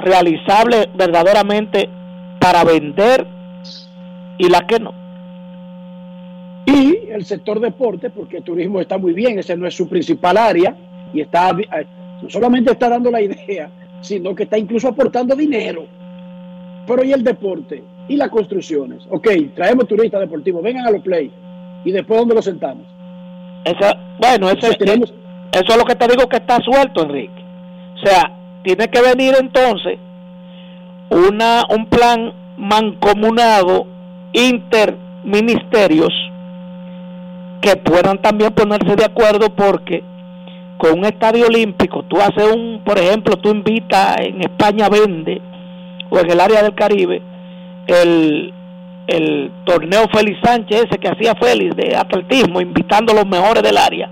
realizables verdaderamente para vender y las que no. Y el sector deporte, porque el turismo está muy bien, ese no es su principal área, y está eh, no solamente está dando la idea, sino que está incluso aportando dinero. Pero ¿y el deporte? ¿Y las construcciones? Ok, traemos turistas deportivos, vengan a los play. ¿Y después dónde los sentamos? bueno, eso, eso es lo que te digo que está suelto, Enrique. O sea, tiene que venir entonces una, un plan mancomunado interministerios que puedan también ponerse de acuerdo porque con un estadio olímpico tú haces un, por ejemplo, tú invitas en España vende o en el área del Caribe el, el torneo Félix Sánchez ese que hacía Félix de atletismo invitando a los mejores del área.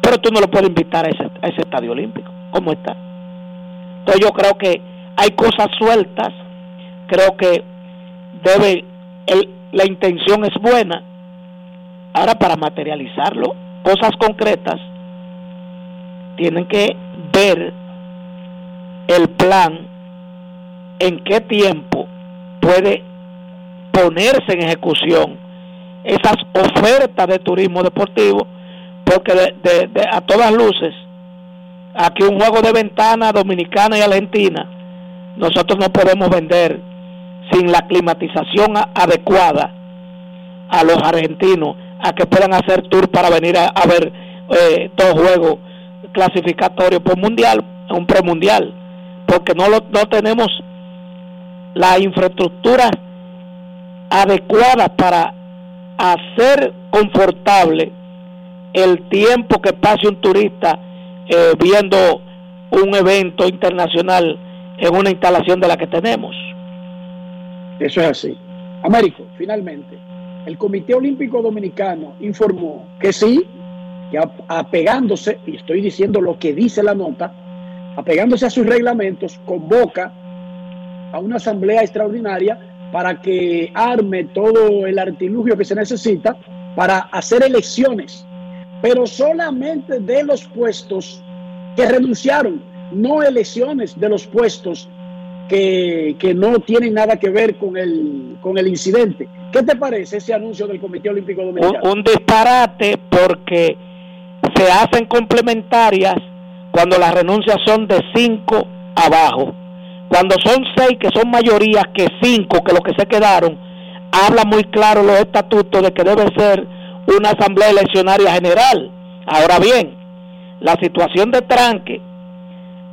Pero tú no lo puedes invitar a ese, a ese estadio olímpico. ¿cómo está? entonces yo creo que hay cosas sueltas. Creo que debe el, la intención es buena. Ahora para materializarlo cosas concretas tienen que ver el plan en qué tiempo puede ponerse en ejecución esas ofertas de turismo deportivo porque de, a todas luces aquí un juego de ventana dominicana y argentina nosotros no podemos vender sin la climatización adecuada a los argentinos a que puedan hacer tour para venir a, ver eh, dos juegos clasificatorios por mundial, un premundial, porque no, lo, no tenemos la infraestructura adecuada para hacer confortable el tiempo que pase un turista eh, viendo un evento internacional en una instalación de la que tenemos. Eso es así. Américo, finalmente, el Comité Olímpico Dominicano informó que sí, que apegándose, y estoy diciendo lo que dice la nota, apegándose a sus reglamentos, convoca a una asamblea extraordinaria para que arme todo el artilugio que se necesita para hacer elecciones, pero solamente de los puestos que renunciaron, no elecciones de los puestos que, no tienen nada que ver con el, con el incidente. ¿Qué te parece ese anuncio del Comité Olímpico Dominicano? Un, un disparate porque se hacen complementarias cuando las renuncias son de cinco abajo. Cuando son seis, que son mayorías, que cinco, que los que se quedaron, habla muy claro los estatutos de que debe ser una asamblea eleccionaria general. Ahora bien, la situación de tranque,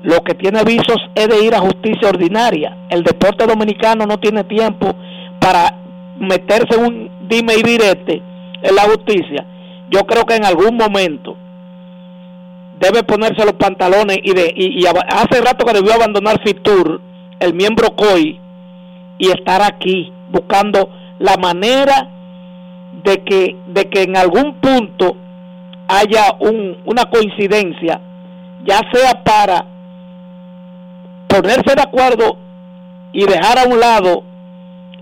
lo que tiene visos es de ir a justicia ordinaria. El deporte dominicano no tiene tiempo para meterse un dime y direte en la justicia. Yo creo que en algún momento debe ponerse los pantalones y, de, y, hace rato que debió abandonar Fitur, el miembro COI, y estar aquí buscando la manera de que, de que en algún punto haya un, una coincidencia, ya sea para ponerse de acuerdo y dejar a un lado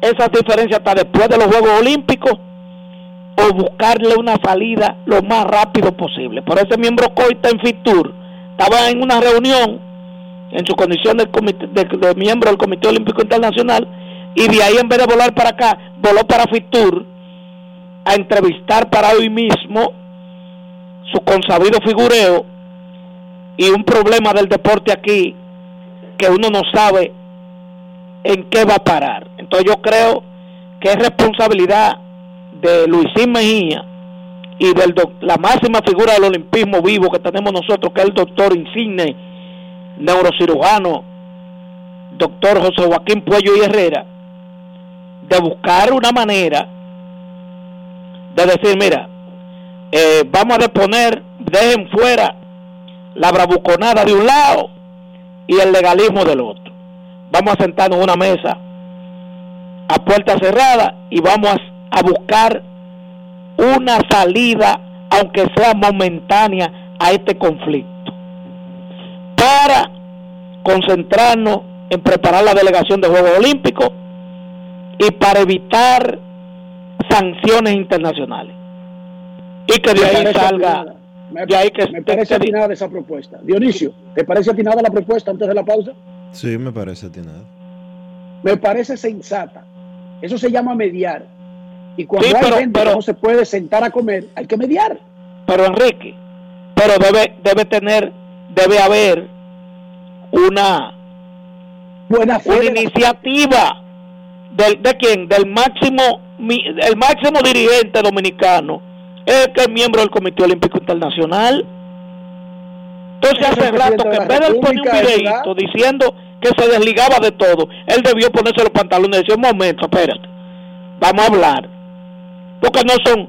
esas diferencias hasta después de los Juegos Olímpicos o buscarle una salida lo más rápido posible. Por ese miembro Coita en Fitur estaba en una reunión en su condición de, de, miembro del Comité Olímpico Internacional y de ahí en vez de volar para acá, voló para Fitur a entrevistar para hoy mismo su consabido figureo y un problema del deporte aquí que uno no sabe en qué va a parar. Entonces yo creo que es responsabilidad de Luisín Mejía y de la máxima figura del olimpismo vivo que tenemos nosotros, que es el doctor insigne, neurocirujano, doctor José Joaquín Puello y Herrera, de buscar una manera de decir, mira, eh, vamos a deponer, dejen fuera la bravuconada de un lado y el legalismo del otro. Vamos a sentarnos en una mesa a puerta cerrada y vamos a, a buscar una salida, aunque sea momentánea, a este conflicto. Para concentrarnos en preparar la delegación de Juegos Olímpicos y para evitar sanciones internacionales. Y que de ahí salga. Me, que, me parece atinada esa propuesta. Dionisio, ¿te parece atinada la propuesta antes de la pausa? Sí, me parece atinada. Me parece sensata. Eso se llama mediar. Y cuando hay gente que no se puede sentar a comer, hay que mediar. Pero Enrique, pero debe, debe tener, debe haber una buena una iniciativa del, de quién, del máximo, el máximo dirigente dominicano, es que es miembro del Comité Olímpico Internacional. Entonces hace rato que en vez de poner un videito diciendo que se desligaba de todo, él debió ponerse los pantalones y decir, un momento, espérate, vamos a hablar porque no son,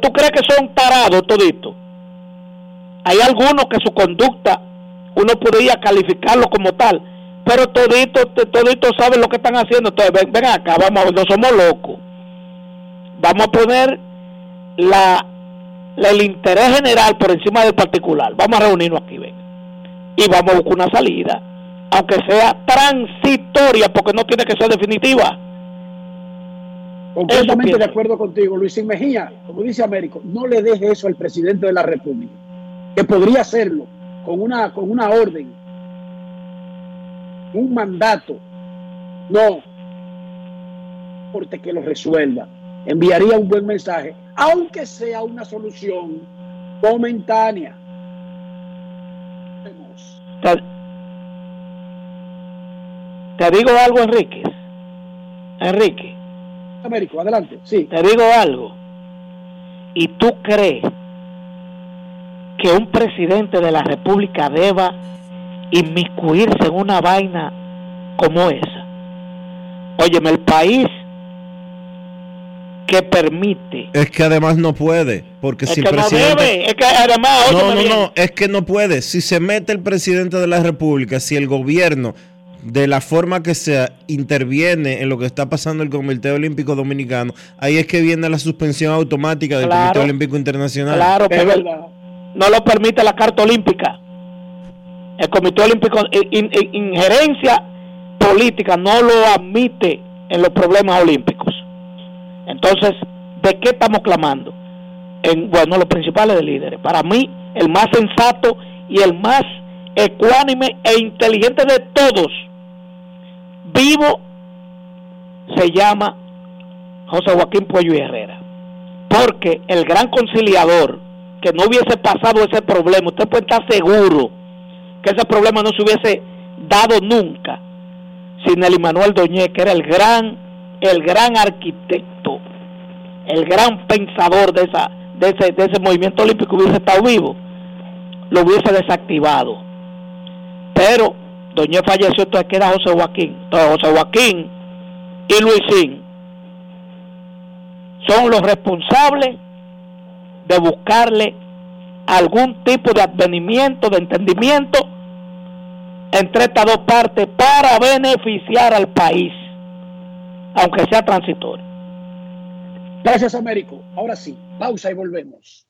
¿tú crees que son parados toditos? Hay algunos que su conducta uno podría calificarlo como tal, pero toditos todito saben lo que están haciendo. Entonces, ven, acá, vamos, no somos locos. Vamos a poner la, el interés general por encima del particular. Vamos a reunirnos aquí, ven. Y vamos a buscar una salida, aunque sea transitoria, porque no tiene que ser definitiva. Completamente de acuerdo contigo, Luis Mejía, como dice Américo, no le deje eso al presidente de la República, que podría hacerlo con una, con una orden, un mandato. No, porque que lo resuelva. Enviaría un buen mensaje, aunque sea una solución momentánea. Te, te digo algo, Enrique. Enrique Américo, adelante. Sí. Te digo algo. ¿Y tú crees que un presidente de la República deba inmiscuirse en una vaina como esa? Óyeme, el país que permite. Es que además no puede, porque si el presidente. No debe, es que además. No, no, no, es que no puede. Si se mete el presidente de la República, si el gobierno de la forma que se interviene en lo que está pasando el Comité Olímpico Dominicano, ahí es que viene la suspensión automática del Comité Olímpico Internacional. Claro, pero no lo permite la Carta Olímpica. El Comité Olímpico, injerencia política no lo admite en los problemas olímpicos. Entonces, ¿de qué estamos clamando? En, bueno, los principales líderes. Para mí, el más sensato y el más ecuánime e inteligente de todos vivo se llama José Joaquín Puello y Herrera. Porque el gran conciliador, que no hubiese pasado ese problema, usted puede estar seguro que ese problema no se hubiese dado nunca sin el Manuel Doñé, que era el gran, el gran arquitecto, el gran pensador de, esa, de, ese, de ese movimiento olímpico hubiese estado vivo, lo hubiese desactivado. Pero Doña falleció, entonces queda José Joaquín. Entonces José Joaquín y Luisín son los responsables de buscarle algún tipo de advenimiento, de entendimiento entre estas dos partes para beneficiar al país, aunque sea transitorio. Gracias, Américo. Ahora sí, pausa y volvemos.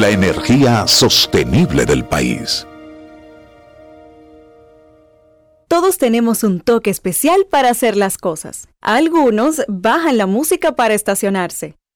La energía sostenible del país. Todos tenemos un toque especial para hacer las cosas. Algunos bajan la música para estacionarse.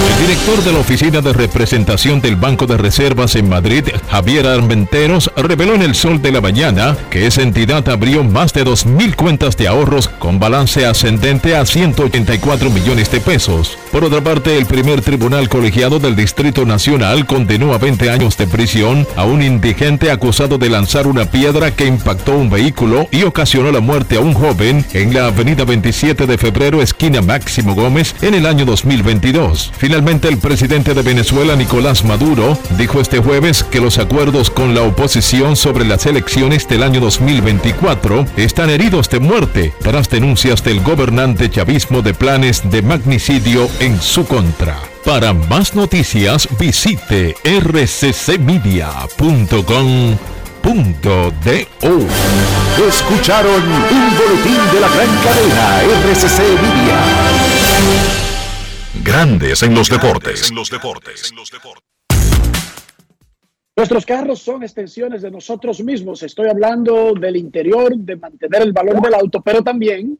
El director de la Oficina de Representación del Banco de Reservas en Madrid, Javier Armenteros, reveló en el Sol de la Mañana que esa entidad abrió más de 2.000 cuentas de ahorros con balance ascendente a 184 millones de pesos. Por otra parte, el primer tribunal colegiado del Distrito Nacional condenó a 20 años de prisión a un indigente acusado de lanzar una piedra que impactó un vehículo y ocasionó la muerte a un joven en la avenida 27 de febrero, esquina Máximo Gómez, en el año 2022. Finalmente, el presidente de Venezuela, Nicolás Maduro, dijo este jueves que los acuerdos con la oposición sobre las elecciones del año 2024 están heridos de muerte tras denuncias del gobernante chavismo de planes de magnicidio en su contra. Para más noticias, visite rccmedia.com.do. Escucharon un boletín de la gran cadena RCC Media. Grandes en los deportes. Nuestros carros son extensiones de nosotros mismos. Estoy hablando del interior, de mantener el valor del auto, pero también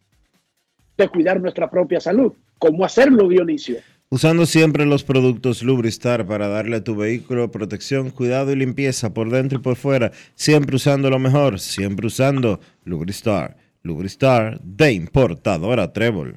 de cuidar nuestra propia salud. ¿Cómo hacerlo, Dionisio? Usando siempre los productos Lubristar para darle a tu vehículo protección, cuidado y limpieza por dentro y por fuera. Siempre usando lo mejor, siempre usando Lubristar. Lubristar de importadora Trébol.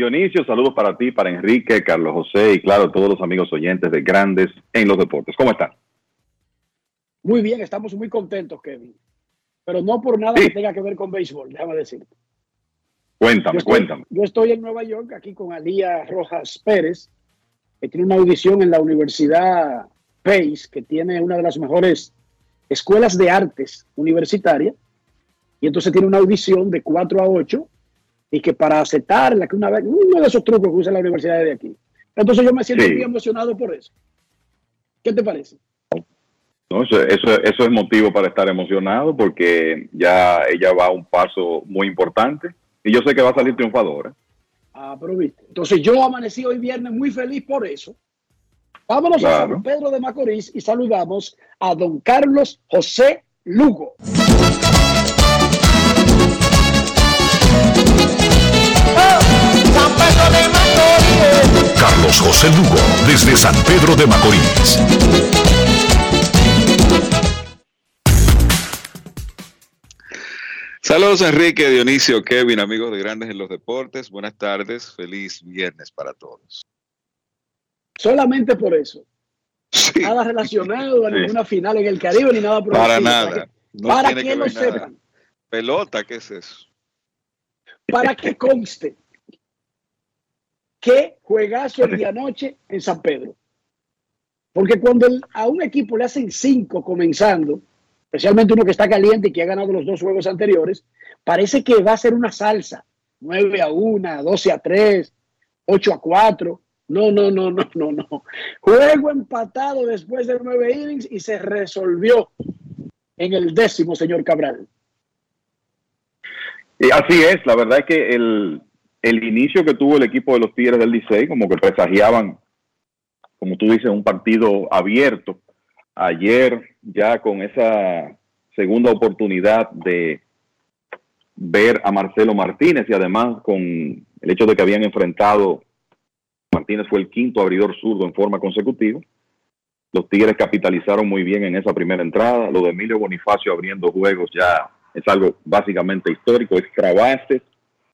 Dionisio. Saludos para ti, para Enrique, Carlos José y claro, todos los amigos oyentes de Grandes en los Deportes. ¿Cómo están? Muy bien, estamos muy contentos, Kevin. Pero no por nada que tenga que ver con béisbol, déjame decirte. Cuéntame, Yo estoy- cuéntame. Yo estoy en Nueva York, aquí con Alía Rojas Pérez, que tiene una audición en la Universidad Pace, que tiene una de las mejores escuelas de artes universitarias, y entonces tiene una audición de 4 a 8, y que para aceptarla, que una vez, uno de esos trucos que usa la universidad de aquí. Entonces yo me siento Sí. muy emocionado por eso. ¿Qué te parece? No, eso, eso, eso es motivo para estar emocionado porque ya ella va a un paso muy importante y yo sé que va a salir triunfadora. Ah, pero viste. Entonces yo amanecí hoy viernes muy feliz por eso. Vámonos a. San Pedro de Macorís y saludamos a don Carlos José Lugo. Carlos José Lugo, desde San Pedro de Macorís. Saludos Enrique, Dionisio, Kevin, amigos de Grandes en los Deportes. Buenas tardes, feliz viernes para todos. Solamente por eso. Nada relacionado a Sí. ninguna final en el Caribe ni nada por el Para nada. No para que, que lo nada. sepan, Pelota, ¿qué es eso? para que conste que juegazo el de anoche en San Pedro. Porque cuando el- a un equipo le hacen cinco comenzando, especialmente uno que está caliente y que ha ganado los dos juegos anteriores, parece que va a ser una salsa. 9 a 1, 12 a 3, 8 a 4. No, no, no, no, no, no. Juego empatado después de nueve innings y se resolvió en el décimo, señor Cabral. Y así es, la verdad es que el, el inicio que tuvo el equipo de los Tigres del Licey, como que presagiaban, como tú dices, un partido abierto. Ayer, ya con esa segunda oportunidad de ver a Marcelo Martínez y además con el hecho de que habían enfrentado, Martínez fue el quinto abridor zurdo en forma consecutiva. Los Tigres capitalizaron muy bien en esa primera entrada. Lo de Emilio Bonifacio abriendo juegos ya es algo básicamente histórico. Bases,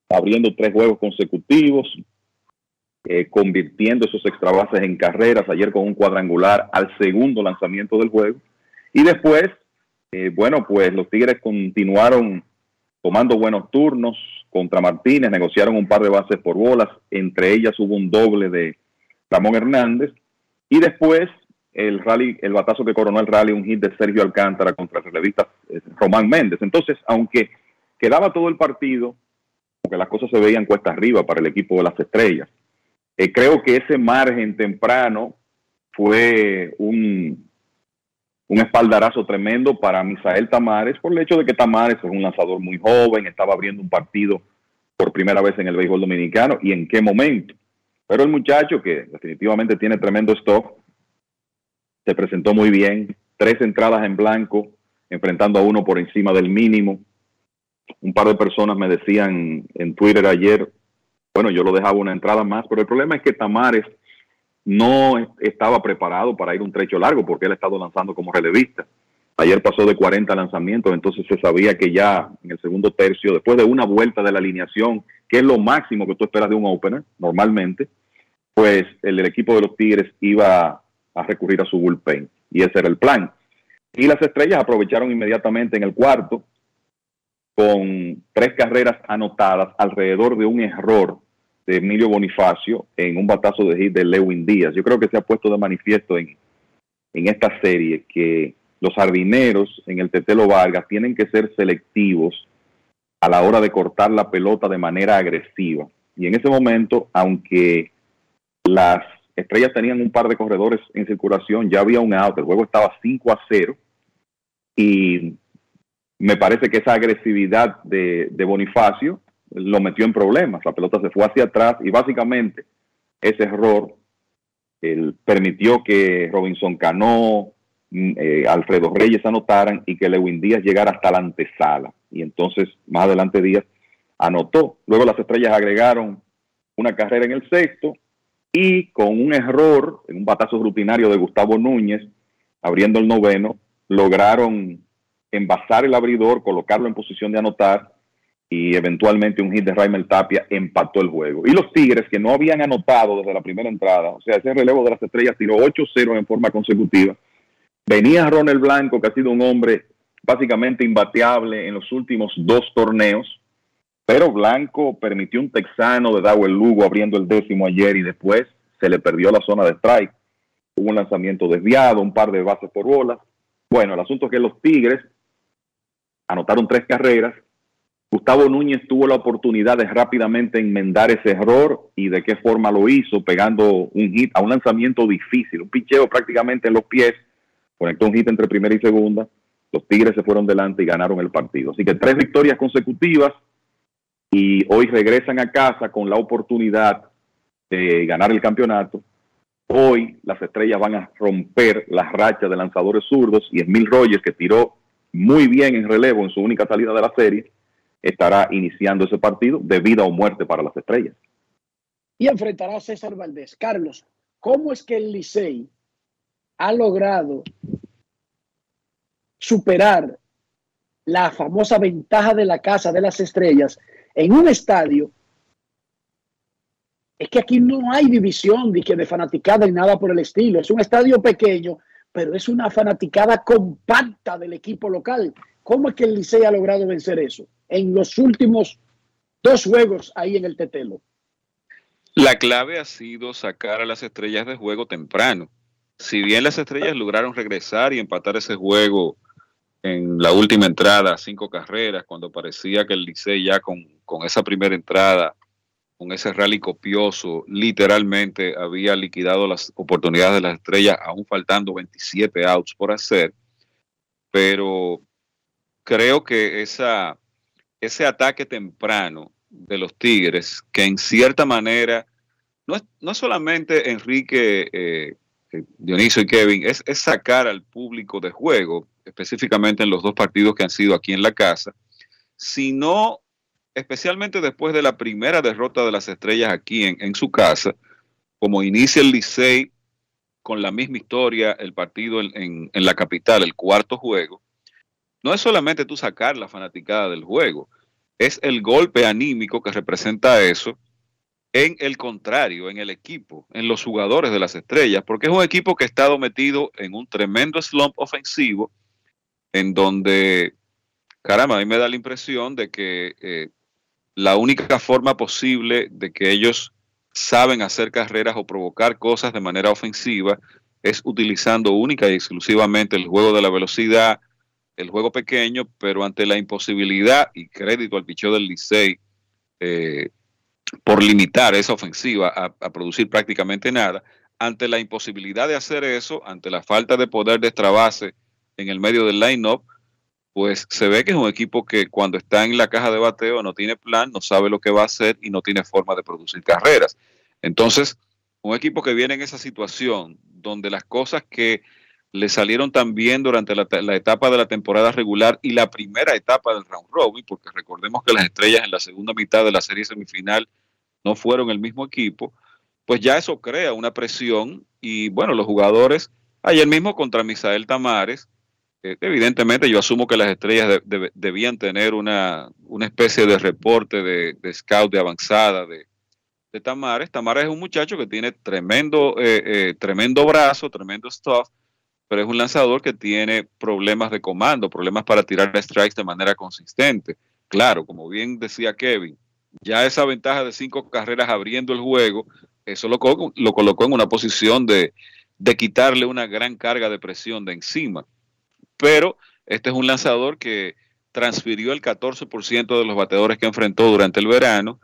abriendo tres juegos consecutivos, eh, convirtiendo esos extra bases en carreras. Ayer con un cuadrangular al segundo lanzamiento del juego. Y después, eh, bueno, pues los Tigres continuaron tomando buenos turnos contra Martínez, negociaron un par de bases por bolas, entre ellas hubo un doble de Ramón Hernández, y después el rally, el batazo que coronó el rally, un hit de Sergio Alcántara contra el relevista eh, Román Méndez. Entonces, aunque quedaba todo el partido, porque las cosas se veían cuesta arriba para el equipo de las estrellas, eh, creo que ese margen temprano fue un, un espaldarazo tremendo para Misael Tamares por el hecho de que Tamares es un lanzador muy joven, estaba abriendo un partido por primera vez en el béisbol dominicano y en qué momento. Pero el muchacho que definitivamente tiene tremendo stock, se presentó muy bien, tres entradas en blanco, enfrentando a uno por encima del mínimo. Un par de personas me decían en Twitter ayer, bueno, yo lo dejaba una entrada más, pero el problema es que Tamares no estaba preparado para ir un trecho largo porque él ha estado lanzando como relevista. Ayer pasó de 40 lanzamientos, entonces se sabía que ya en el segundo tercio, después de una vuelta de la alineación, que es lo máximo que tú esperas de un opener normalmente, pues el, el equipo de los Tigres iba a recurrir a su bullpen y ese era el plan. Y las estrellas aprovecharon inmediatamente en el cuarto con tres carreras anotadas alrededor de un error de Emilio Bonifacio en un batazo de hit de Lewin Díaz. Yo creo que se ha puesto de manifiesto en, en esta serie que los jardineros en el Tetelo Vargas tienen que ser selectivos a la hora de cortar la pelota de manera agresiva. Y en ese momento, aunque las estrellas tenían un par de corredores en circulación, ya había un out, el juego estaba 5 a 0 y me parece que esa agresividad de, de Bonifacio lo metió en problemas. La pelota se fue hacia atrás y básicamente ese error permitió que Robinson Cano, mm, eh, Alfredo Reyes anotaran y que Lewin Díaz llegara hasta la antesala. Y entonces más adelante Díaz anotó. Luego las estrellas agregaron una carrera en el sexto y con un error, en un batazo rutinario de Gustavo Núñez, abriendo el noveno, lograron envasar el abridor, colocarlo en posición de anotar y eventualmente un hit de Raimel Tapia empató el juego. Y los Tigres, que no habían anotado desde la primera entrada, o sea, ese relevo de las estrellas tiró 8-0 en forma consecutiva, Venía Ronald Blanco, que ha sido un hombre básicamente imbateable en los últimos dos torneos, pero Blanco permitió un texano de Dawel Lugo abriendo el décimo ayer y después se le perdió la zona de strike. Hubo un lanzamiento desviado, un par de bases por bola. Bueno, el asunto es que los Tigres anotaron tres carreras. Gustavo Núñez tuvo la oportunidad de rápidamente enmendar ese error y de qué forma lo hizo, pegando un hit a un lanzamiento difícil, un picheo prácticamente en los pies, conectó un hit entre primera y segunda. Los Tigres se fueron delante y ganaron el partido. Así que tres victorias consecutivas y hoy regresan a casa con la oportunidad de ganar el campeonato. Hoy las estrellas van a romper las rachas de lanzadores zurdos y Emil Rogers, que tiró muy bien en relevo en su única salida de la serie, estará iniciando ese partido de vida o muerte para las estrellas. Y enfrentará a César Valdés. Carlos, ¿cómo es que el Licey ha logrado superar la famosa ventaja de la casa de las estrellas en un estadio es que aquí no hay división de, que de fanaticada y nada por el estilo. Es un estadio pequeño, pero es una fanaticada compacta del equipo local. ¿Cómo es que el Licey ha logrado vencer eso en los últimos dos juegos ahí en el Tetelo? La clave ha sido sacar a las estrellas de juego temprano. Si bien las estrellas lograron regresar y empatar ese juego en la última entrada, cinco carreras, cuando parecía que el Licey ya con, con esa primera entrada con ese rally copioso, literalmente había liquidado las oportunidades de las estrellas, aún faltando 27 outs por hacer. Pero creo que ese ataque temprano de los Tigres, que en cierta manera, no es, no solamente Enrique, eh, eh, Dionisio y Kevin, es, es sacar al público de juego, específicamente en los dos partidos que han sido aquí en la casa, sino especialmente después de la primera derrota de las estrellas aquí en, su casa, como inicia el Licey con la misma historia, el partido en, en, la capital, el cuarto juego, no es solamente tú sacar la fanaticada del juego, es el golpe anímico que representa eso en el contrario, en el equipo, en los jugadores de las estrellas, porque es un equipo que ha estado metido en un tremendo slump ofensivo, en donde, caramba, a mí me da la impresión de que eh, la única forma posible de que ellos saben hacer carreras o provocar cosas de manera ofensiva es utilizando única y exclusivamente el juego de la velocidad, el juego pequeño, pero ante la imposibilidad y crédito al picheo del Licey eh, por limitar esa ofensiva a, producir prácticamente nada, ante la imposibilidad de hacer eso, ante la falta de poder destrabarse en el medio del line-up, pues se ve que es un equipo que cuando está en la caja de bateo no tiene plan, no sabe lo que va a hacer y no tiene forma de producir carreras. Entonces, un equipo que viene en esa situación donde las cosas que le salieron tan bien durante la, etapa de la temporada regular y la primera etapa del round robin, porque recordemos que las estrellas en la segunda mitad de la serie semifinal no fueron el mismo equipo, pues ya eso crea una presión y bueno, los jugadores, ayer mismo contra Misael Tamares, evidentemente yo asumo que las estrellas de, de, debían tener una, una, especie de reporte de, de scout de avanzada de, Tamares. Tamares es un muchacho que tiene tremendo, eh, eh, tremendo brazo, tremendo stuff, pero es un lanzador que tiene problemas de comando, problemas para tirar strikes de manera consistente. Claro, como bien decía Kevin, ya esa ventaja de cinco carreras abriendo el juego, eso lo, lo colocó en una posición de, de quitarle una gran carga de presión de encima pero este es un lanzador que transfirió el 14% de los bateadores que enfrentó durante el verano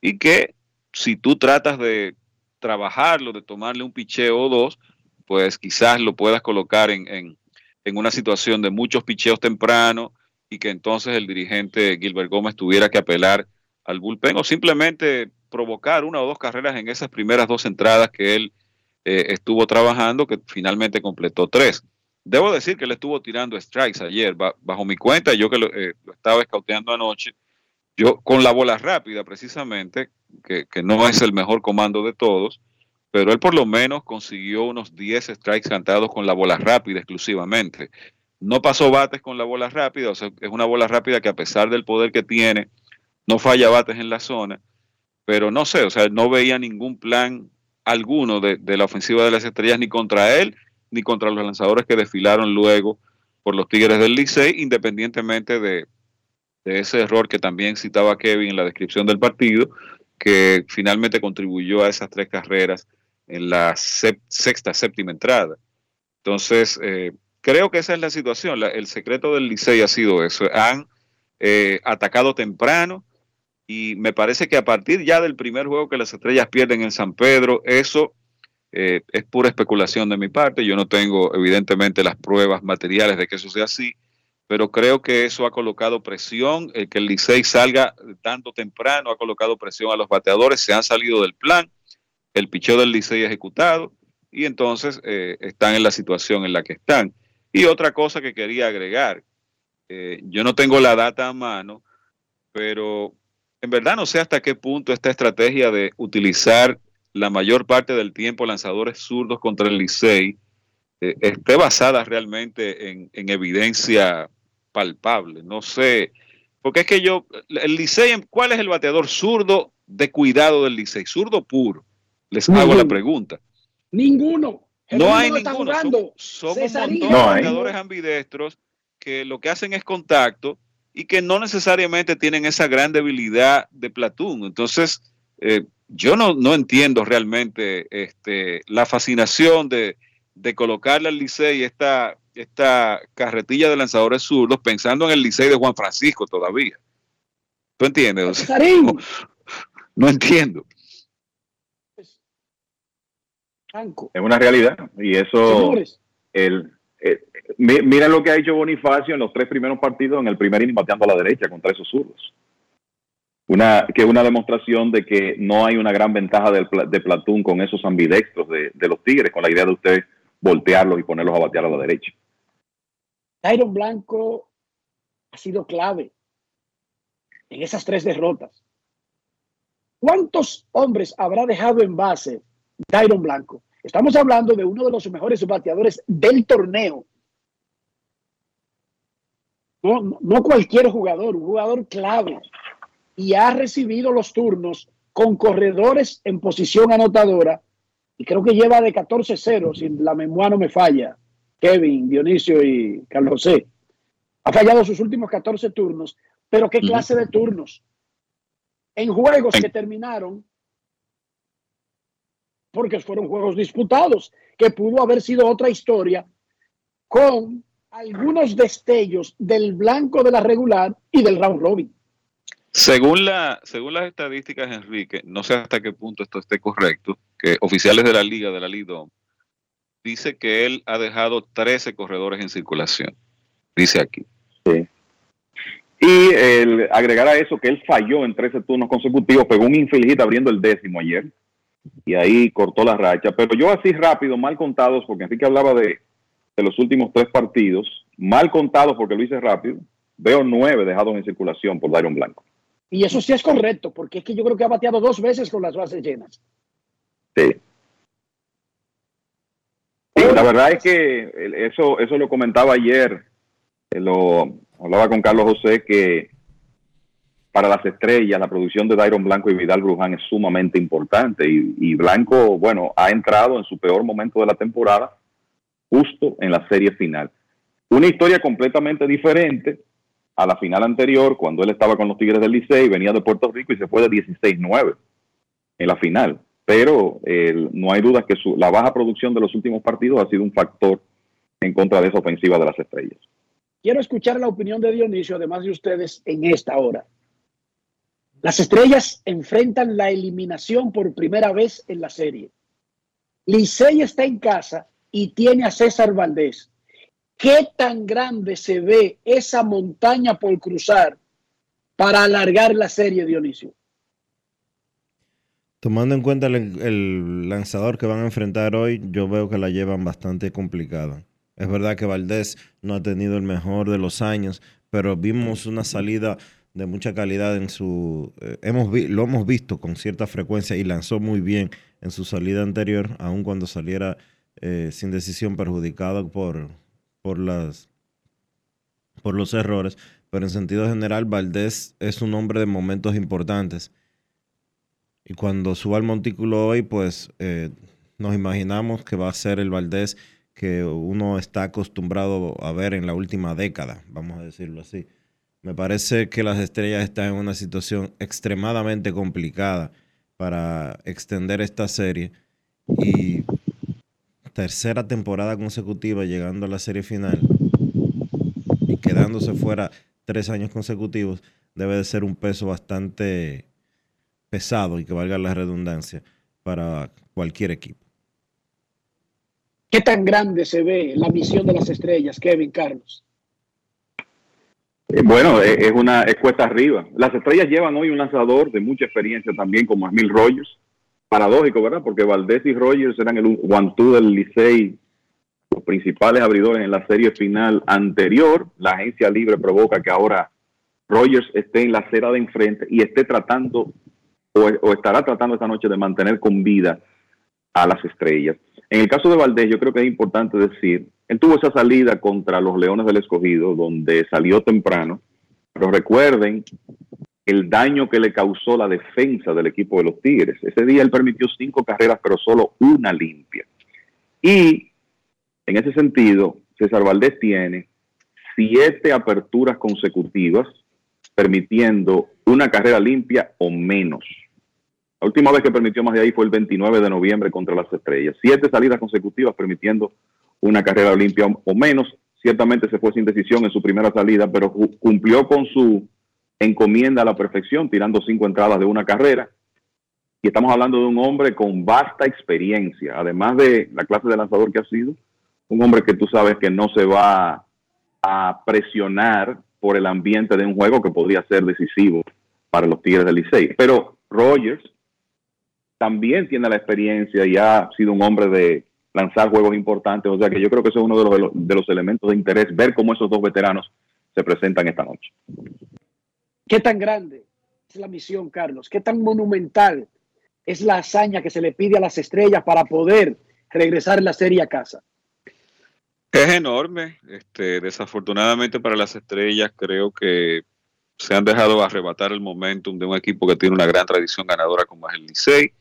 y que si tú tratas de trabajarlo, de tomarle un picheo o dos, pues quizás lo puedas colocar en, en, una situación de muchos picheos tempranos y que entonces el dirigente Gilbert Gómez tuviera que apelar al bullpen o simplemente provocar una o dos carreras en esas primeras dos entradas que él eh, estuvo trabajando, que finalmente completó tres. Debo decir que él estuvo tirando strikes ayer, bajo mi cuenta, yo que lo, eh, lo estaba escauteando anoche, yo con la bola rápida precisamente, que, no es el mejor comando de todos, pero él por lo menos consiguió unos 10 strikes cantados con la bola rápida exclusivamente. No pasó bates con la bola rápida, o sea, es una bola rápida que a pesar del poder que tiene, no falla bates en la zona, pero no sé, o sea, no veía ningún plan alguno de la ofensiva de las estrellas ni contra él ni contra los lanzadores que desfilaron luego por los Tigres del Licey, independientemente de, ese error que también citaba Kevin en la descripción del partido, que finalmente contribuyó a esas tres carreras en la sexta, séptima entrada. Entonces, eh, creo que esa es la situación. el secreto del Licey ha sido eso. Han eh, atacado temprano y me parece que a partir ya del primer juego que las estrellas pierden en San Pedro, eso eh, es pura especulación de mi parte. Yo no tengo evidentemente las pruebas materiales de que eso sea así, pero creo que eso ha colocado presión. El que el Licey salga tanto temprano ha colocado presión a los bateadores, se han salido del plan, el picheo del Licey ejecutado y entonces eh, están en la situación en la que están. Y otra cosa que quería agregar, eh, yo no tengo la data a mano, pero en verdad no sé hasta qué punto esta estrategia de utilizar la mayor parte del tiempo lanzadores zurdos contra el Licey eh, esté basada realmente en, evidencia palpable. No sé, porque es que yo, el Licey, ¿cuál es el bateador zurdo de cuidado del Licey? Zurdo puro. Les hago la pregunta. Ninguno. no hay ninguno. Son, un montón de bateadores ambidestros que lo que hacen es contacto y que no necesariamente tienen esa gran debilidad de Platón. Entonces, eh, yo no, no entiendo realmente este, la fascinación de, de colocarle al Licey esta, esta carretilla de lanzadores zurdos pensando en el Licey de Juan Francisco todavía. ¿Tú entiendes? no, entiendo. Es una realidad y eso el, mira lo que ha hecho Bonifacio en los tres primeros partidos en el primer inning bateando a la derecha contra esos zurdos una, que una demostración de que no hay una gran ventaja de, de Platón con esos ambidextros de, los Tigres, con la idea de usted voltearlos y ponerlos a batear a la derecha. Tyron Blanco ha sido clave en esas tres derrotas. ¿Cuántos hombres habrá dejado en base Tyron Blanco? Estamos hablando de uno de los mejores bateadores del torneo. No, no cualquier jugador, un jugador clave y ha recibido los turnos con corredores en posición anotadora y creo que lleva de 14-0, si la memoria no me falla, Kevin, Dionisio y Carlos José. Ha fallado sus últimos 14 turnos, pero ¿qué clase de turnos? En juegos que terminaron, porque fueron juegos disputados, que pudo haber sido otra historia, con algunos destellos del blanco de la regular y del round robin. Según, la, según las estadísticas, Enrique, no sé hasta qué punto esto esté correcto, que oficiales de la liga, de la Lidom, dice que él ha dejado 13 corredores en circulación. Dice aquí. Sí. Y el, agregar a eso que él falló en 13 turnos consecutivos, pegó un infeliz abriendo el décimo ayer. Y ahí cortó la racha. Pero yo así rápido, mal contados, porque Enrique hablaba de, los últimos tres partidos, mal contados porque lo hice rápido, veo nueve dejados en circulación por Dairon Blanco. Y eso sí es correcto, porque es que yo creo que ha bateado dos veces con las bases llenas. Sí. la verdad es que eso, eso lo comentaba ayer, eh, lo hablaba con Carlos José, que para las estrellas la producción de Dairon Blanco y Vidal Bruján es sumamente importante. Y, y, Blanco, bueno, ha entrado en su peor momento de la temporada, justo en la serie final. Una historia completamente diferente a la final anterior, cuando él estaba con los Tigres del Licey, venía de Puerto Rico y se fue de 16-9 en la final. Pero no hay duda que la baja producción de los últimos partidos ha sido un factor en contra de esa ofensiva de las estrellas. Quiero escuchar la opinión de Dionisio, además de ustedes, en esta hora. Las estrellas enfrentan la eliminación por primera vez en la serie. Licey está en casa y tiene a César Valdés, ¿Qué tan grande se ve esa montaña por cruzar para alargar la serie, Dionisio? Tomando en cuenta el, lanzador que van a enfrentar hoy, yo veo que la llevan bastante complicada. Es verdad que Valdés no ha tenido el mejor de los años, pero vimos una salida de mucha calidad en su... Eh, hemos lo hemos visto con cierta frecuencia y lanzó muy bien en su salida anterior, aun cuando saliera eh, sin decisión perjudicado por, por, las, por los errores, pero en sentido general Valdés es un hombre de momentos importantes. Y cuando suba al montículo hoy, pues eh, nos imaginamos que va a ser el Valdés que uno está acostumbrado a ver en la última década, vamos a decirlo así. Me parece que las estrellas están en una situación extremadamente complicada para extender esta serie y tercera temporada consecutiva llegando a la serie final y quedándose fuera tres años consecutivos debe de ser un peso bastante pesado y que valga la redundancia para cualquier equipo. ¿Qué tan grande se ve la misión de las estrellas, Kevin Carlos? Eh, Bueno, eh, es una es cuesta arriba. Las estrellas llevan hoy un lanzador de mucha experiencia también, como Emil Rogers. Paradójico, ¿verdad? Porque Valdés y Rogers eran el one-two del Licey, los principales abridores en la serie final anterior. La agencia libre provoca que ahora Rogers esté en la acera de enfrente y esté tratando o, o estará tratando esta noche de mantener con vida a las estrellas. En el caso de Valdés, yo creo que es importante decir, él tuvo esa salida contra los Leones del Escogido, donde salió temprano, pero recuerden el daño que le causó la defensa del equipo de los Tigres. Ese día él permitió cinco carreras, pero solo una limpia. Y en ese sentido, César Valdés tiene siete aperturas consecutivas, permitiendo una carrera limpia o menos. La última vez que permitió más de ahí fue el 29 de noviembre contra las Estrellas. Siete salidas consecutivas permitiendo una carrera limpia o menos. Ciertamente se fue sin decisión en su primera salida, pero cumplió con su encomienda a la perfección, tirando cinco entradas de una carrera. Y estamos hablando de un hombre con vasta experiencia, además de la clase de lanzador que ha sido, un hombre que tú sabes que no se va a presionar por el ambiente de un juego que podría ser decisivo para los Tigres del Licey. Pero Rogers también tiene la experiencia y ha sido un hombre de lanzar juegos importantes, o sea que yo creo que eso es uno de los, de los elementos de interés, ver cómo esos dos veteranos se presentan esta noche. ¿Qué tan grande es la misión, Carlos? ¿Qué tan monumental es la hazaña que se le pide a las estrellas para poder regresar la serie a casa? Es enorme. Este, desafortunadamente para las estrellas creo que se han dejado arrebatar el momentum de un equipo que tiene una gran tradición ganadora como es el Licey.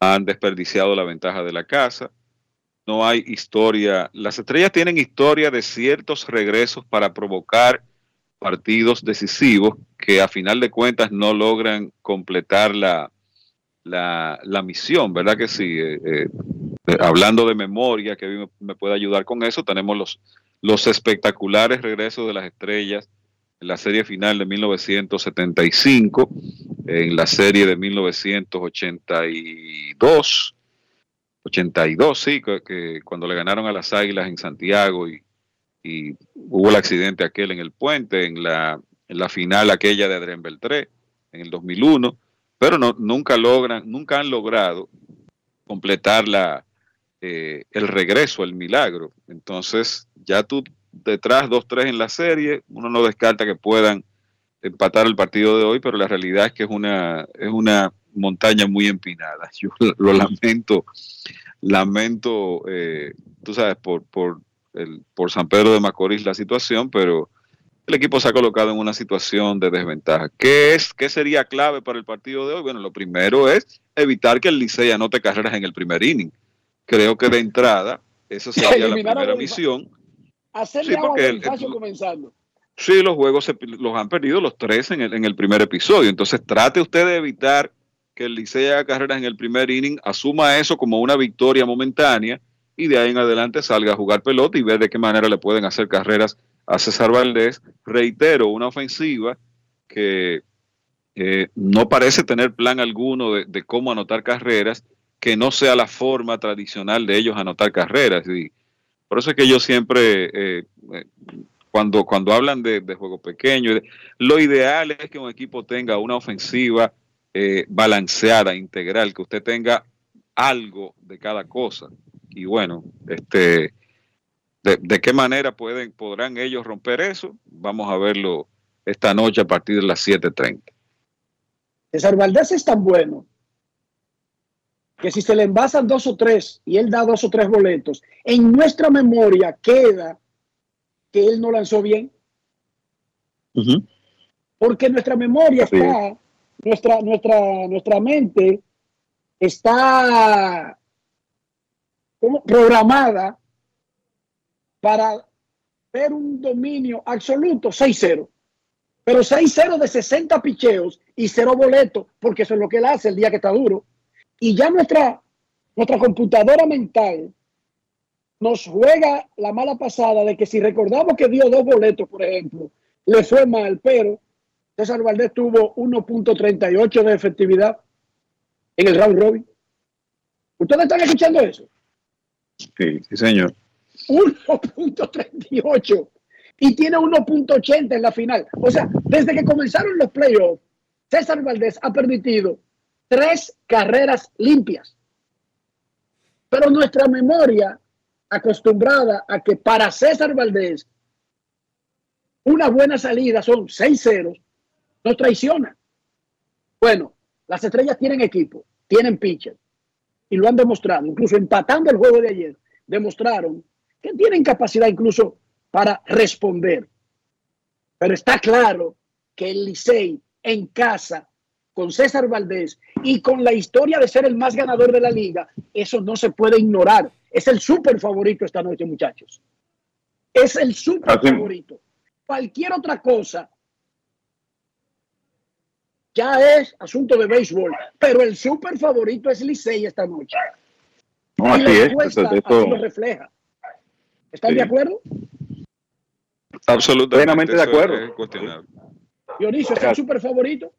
Han desperdiciado la ventaja de la casa. No hay historia. Las estrellas tienen historia de ciertos regresos para provocar partidos decisivos que a final de cuentas no logran completar la, la, la misión, ¿verdad que sí? Eh, eh, hablando de memoria, que me, me puede ayudar con eso, tenemos los, los espectaculares regresos de las estrellas en la serie final de 1975, en la serie de 1982, 82, sí, que cuando le ganaron a las Águilas en Santiago y, y hubo el accidente aquel en el puente, en la, en la final aquella de Adrián Beltré, en el 2001, pero no, nunca logran, nunca han logrado completar la, eh, el regreso, el milagro. Entonces, ya tú detrás 2-3 en la serie, uno no descarta que puedan empatar el partido de hoy, pero la realidad es que es una, es una montaña muy empinada. [laughs] Yo lo lamento, lamento, eh, tú sabes, por, por, el, por San Pedro de Macorís la situación, pero el equipo se ha colocado en una situación de desventaja. ¿Qué, es, ¿Qué sería clave para el partido de hoy? Bueno, lo primero es evitar que el Licey anote carreras en el primer inning. Creo que de entrada, esa sería la primera misión. Hacerle Sí, porque el- comenzando. Sí, los juegos se- los han perdido los tres en el, en el primer episodio. Entonces trate usted de evitar que el Licey haga carreras en el primer inning, asuma eso como una victoria momentánea y de ahí en adelante salga a jugar pelota y ver de qué manera le pueden hacer carreras a César Valdés. Reitero, una ofensiva que eh, no parece tener plan alguno de, cómo anotar carreras, que no sea la forma tradicional de ellos anotar carreras. Y por eso es que yo siempre, eh, eh, cuando, cuando hablan de, juego pequeño, lo ideal es que un equipo tenga una ofensiva balanceada, integral, que usted tenga algo de cada cosa. Y bueno, este, de, de qué manera pueden, podrán ellos romper eso? Vamos a verlo esta noche a partir de las 7.30. César Valdés es tan bueno que si se le envasan dos o tres y él da dos o tres boletos, en nuestra memoria queda que él no lanzó bien. Porque nuestra memoria Así está, nuestra, nuestra, nuestra mente está programada para ver un dominio absoluto, 6-0. Pero 6-0 de 60 picheos y cero boletos, porque eso es lo que él hace el día que está duro. Y ya nuestra, nuestra computadora mental nos juega la mala pasada de que si recordamos que dio dos boletos, por ejemplo, le fue mal, pero César Valdés tuvo 1.38 de efectividad en el round robin. ¿Ustedes están escuchando eso? Sí, sí, señor. 1.38 y tiene 1.80 en la final. O sea, desde que comenzaron los playoffs, César Valdés ha permitido tres carreras limpias. Pero nuestra memoria, acostumbrada a que para César Valdés una buena salida son 6 ceros, nos traiciona. Bueno, las estrellas tienen equipo, tienen pitcher y lo han demostrado. Incluso empatando el juego de ayer, demostraron que tienen capacidad incluso para responder. Pero está claro que el Licey en casa, con César Valdés y con la historia de ser el más ganador de la liga, eso no se puede ignorar. Es el súper favorito esta noche, muchachos. Es el súper favorito. Cualquier otra cosa ya es asunto de béisbol, pero el súper favorito es Licey esta noche. No, así es. Eso, lo refleja. ¿Están sí. de acuerdo? Absolutamente. Plenamente de acuerdo. Es Dionisio, ¿es el super favorito?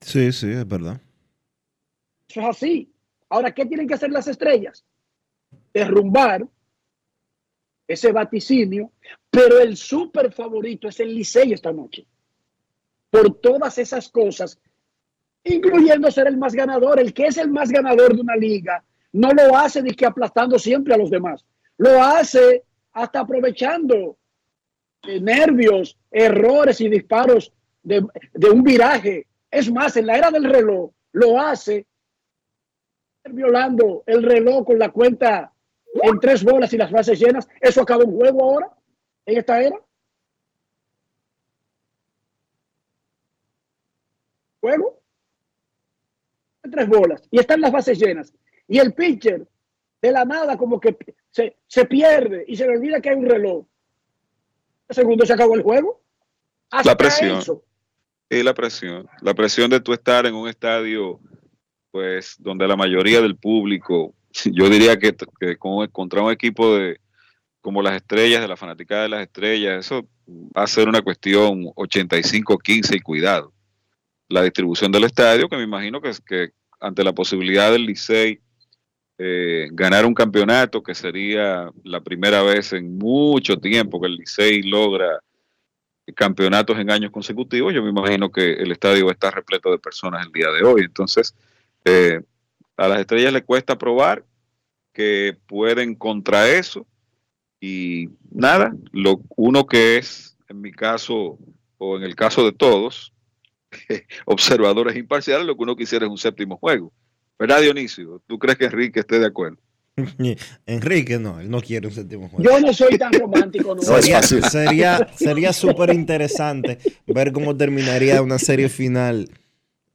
Sí, sí, es verdad. Eso es así. Ahora, ¿qué tienen que hacer las estrellas? Derrumbar ese vaticinio, pero el super favorito es el Licey esta noche. Por todas esas cosas, incluyendo ser el más ganador. El que es el más ganador de una liga no lo hace de que aplastando siempre a los demás. Lo hace hasta aprovechando eh, nervios, errores y disparos de, de, un viraje. Es más, en la era del reloj lo hace violando el reloj con la cuenta en tres bolas y las bases llenas. ¿Eso acaba un juego ahora? ¿En esta era? ¿Juego? Tres bolas. Y están las bases llenas. Y el pitcher, de la nada, como que se, se pierde y se le olvida que hay un reloj. segundo se acabó el juego. Hasta la presión. Eso. Y la presión. La presión de tú estar en un estadio, pues, donde la mayoría del público, [laughs] yo diría que, que contra un equipo de como las estrellas, de la fanaticada de las estrellas, eso va a ser una cuestión 85-15 y cuidado. La distribución del estadio, que me imagino que, que ante la posibilidad del Licey eh, ganar un campeonato, que sería la primera vez en mucho tiempo que el Licey logra campeonatos en años consecutivos, yo me imagino que el estadio va a estar repleto de personas el día de hoy. Entonces, eh, a las estrellas le cuesta probar que pueden contra eso y nada, lo uno que es, en mi caso o en el caso de todos, [laughs] observadores imparciales, lo que uno quisiera es un séptimo juego. ¿Verdad, Dionisio? ¿Tú crees que Enrique esté de acuerdo? [laughs] Enrique no, él no quiere un séptimo juego. Yo no soy tan romántico. No, [laughs] sería sería sería súper interesante ver cómo terminaría una serie final.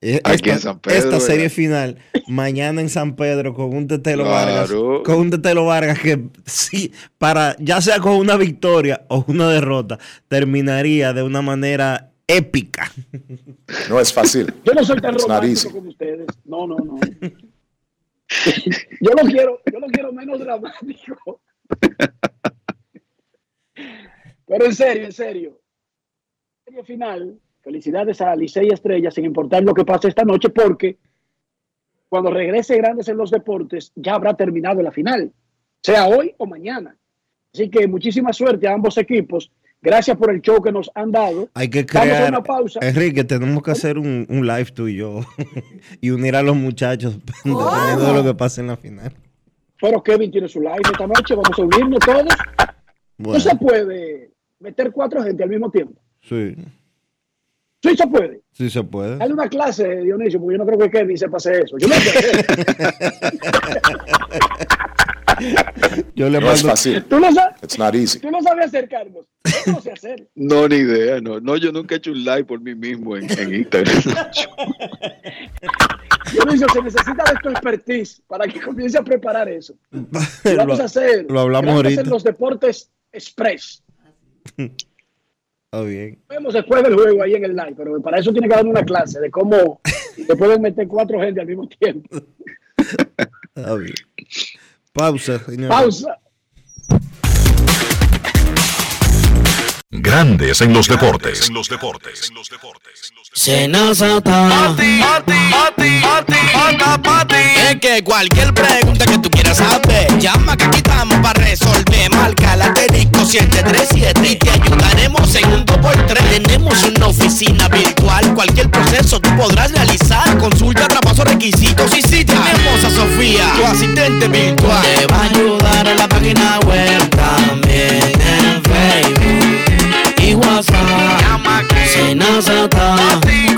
Esta, Pedro, esta serie final mañana en San Pedro con un Tetelo claro. Vargas con un Tetelo Vargas que sí para ya sea con una victoria o una derrota terminaría de una manera épica. No es fácil. Yo no soy tan romántico como ustedes. No, no, no. yo lo quiero, yo lo quiero menos dramático. Pero en serio, en serio. Serie final, felicidades a Licey Estrella, sin importar lo que pase esta noche, porque cuando regrese Grandes en los Deportes, ya habrá terminado la final, sea hoy o mañana. Así que muchísima suerte a ambos equipos. Gracias por el show que nos han dado. Hay que crear. Una pausa. Enrique, tenemos que hacer un, un, live tú y yo [laughs] y unir a los muchachos [laughs] dependiendo de lo que pase en la final. Pero Kevin tiene su live esta noche. Vamos a unirnos todos. Bueno. No se puede meter cuatro gente al mismo tiempo. Sí. Sí se puede. Sí se puede. Dale una clase, Dionisio, porque yo no creo que Kevin sepa hacer eso. Yo no [laughs] [laughs] Yo le no mando... es fácil. ¿Tú no, sabes, It's not easy. tú no sabes hacer, Carlos. Yo no sé hacer. [laughs] No, ni idea. No, no, yo nunca he hecho un live por mí mismo en, en Instagram. [laughs] Dionisio, se necesita de tu expertise para que comience a preparar eso. Y vamos lo, a hacer. Lo hablamos vamos ahorita. A hacer los deportes Express. Oh, bien. Vemos después del juego ahí en el live, pero para eso tiene que darme una clase de cómo se pueden meter cuatro gente al mismo tiempo. Oh, bien. Pausa. Pausa. Grandes en los deportes. En los deportes. Senazata. Es que cualquier pregunta que tú quieras saber, llama que aquí estamos para resolver. Marca la asterisco 737 y te ayudaremos en un 2x3. Tenemos una oficina virtual, cualquier proceso tú podrás realizar. Consulta, traspaso, requisitos y si tenemos a Sofía, tu asistente virtual. Te va a ayudar en la página web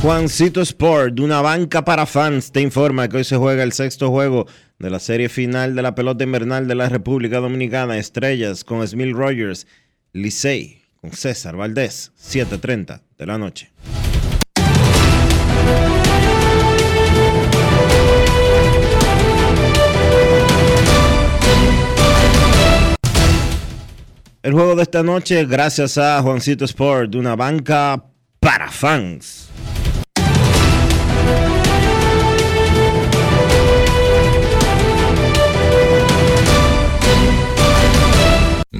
Juancito Sport, de una banca para fans, te informa que hoy se juega el sexto juego de la serie final de la pelota invernal de la República Dominicana. Estrellas con Smil Rogers, Licey con César Valdés, 7:30 de la noche. El juego de esta noche, gracias a Juancito Sport, de una banca para fans.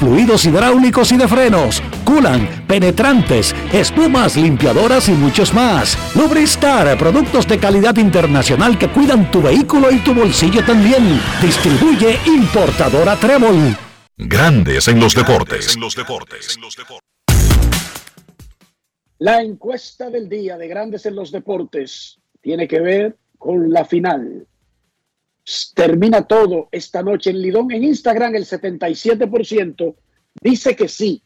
fluidos hidráulicos y de frenos, culan, penetrantes, espumas, limpiadoras y muchos más. Lubristar, productos de calidad internacional que cuidan tu vehículo y tu bolsillo también. Distribuye importadora Trébol. Grandes en los deportes. La encuesta del día de Grandes en los Deportes tiene que ver con la final. Termina todo esta noche en Lidón. En Instagram el 77% dice que sí,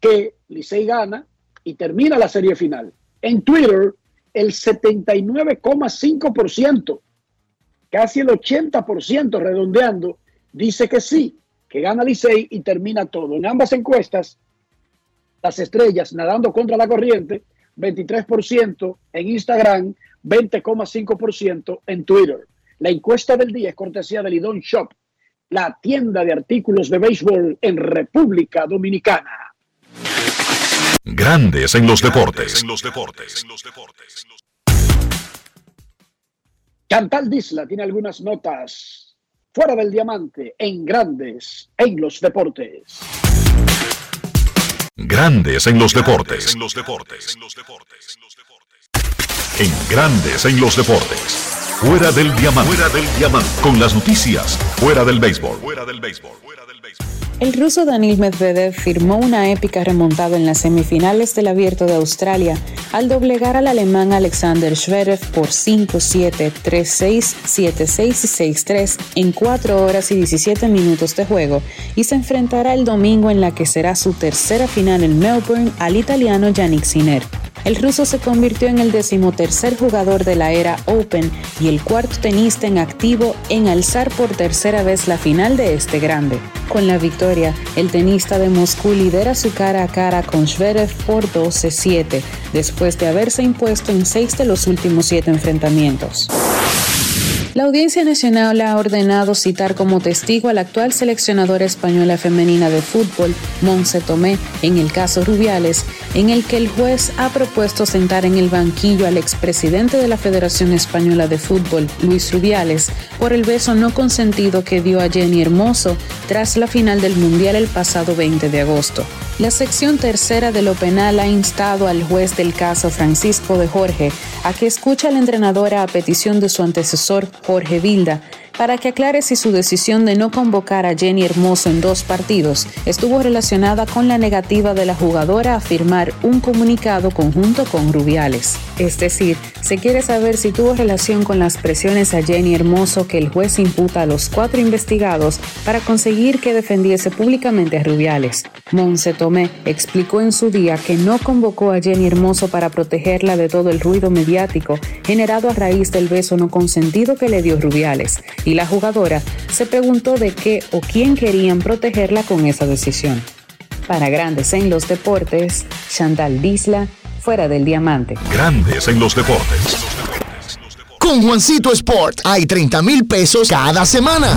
que Licey gana y termina la serie final. En Twitter el 79,5%, casi el 80% redondeando, dice que sí, que gana Licey y termina todo. En ambas encuestas las estrellas nadando contra la corriente, 23% en Instagram, 20,5% en Twitter. La encuesta del día es cortesía de Lidón Shop, la tienda de artículos de béisbol en República Dominicana. Grandes en los deportes. Chantal Disla tiene algunas notas fuera del diamante en Grandes en los deportes. Grandes en los deportes. En Grandes en los deportes. Fuera del diamante. Fuera del diamante. Con las noticias. Fuera del béisbol. Fuera del béisbol. El ruso Daniil Medvedev firmó una épica remontada en las semifinales del Abierto de Australia al doblegar al alemán Alexander Zverev por 5-7, 3-6, 7-6 y 6-3 en 4 horas y 17 minutos de juego y se enfrentará el domingo en la que será su tercera final en Melbourne al italiano Yannick Sinner. El ruso se convirtió en el decimotercer jugador de la era Open y el cuarto tenista en activo en alzar por tercera vez la final de este grande. Con la victoria, el tenista de Moscú lidera su cara a cara con Zverev por 12-7, después de haberse impuesto en seis de los últimos siete enfrentamientos. La Audiencia Nacional ha ordenado citar como testigo a la actual seleccionadora española femenina de fútbol, Monse Tomé, en el caso Rubiales, en el que el juez ha propuesto sentar en el banquillo al expresidente de la Federación Española de Fútbol, Luis Rubiales, por el beso no consentido que dio a Jenny Hermoso tras la final del Mundial el pasado 20 de agosto. La sección tercera de lo penal ha instado al juez del caso Francisco de Jorge a que escuche al entrenador a petición de su antecesor Jorge Vilda, para que aclare si su decisión de no convocar a Jenny Hermoso en dos partidos estuvo relacionada con la negativa de la jugadora a firmar un comunicado conjunto con Rubiales. Es decir, se quiere saber si tuvo relación con las presiones a Jenny Hermoso que el juez imputa a los cuatro investigados para conseguir que defendiese públicamente a Rubiales. Monse Tomé explicó en su día que no convocó a Jenny Hermoso para protegerla de todo el ruido mediático generado a raíz del beso no consentido que le dio Rubiales, y la jugadora se preguntó de qué o quién querían protegerla con esa decisión. Para Grandes en los Deportes, Chantal Disla, fuera del diamante. Grandes en los deportes. Con Juancito Sport hay 30 mil pesos cada semana.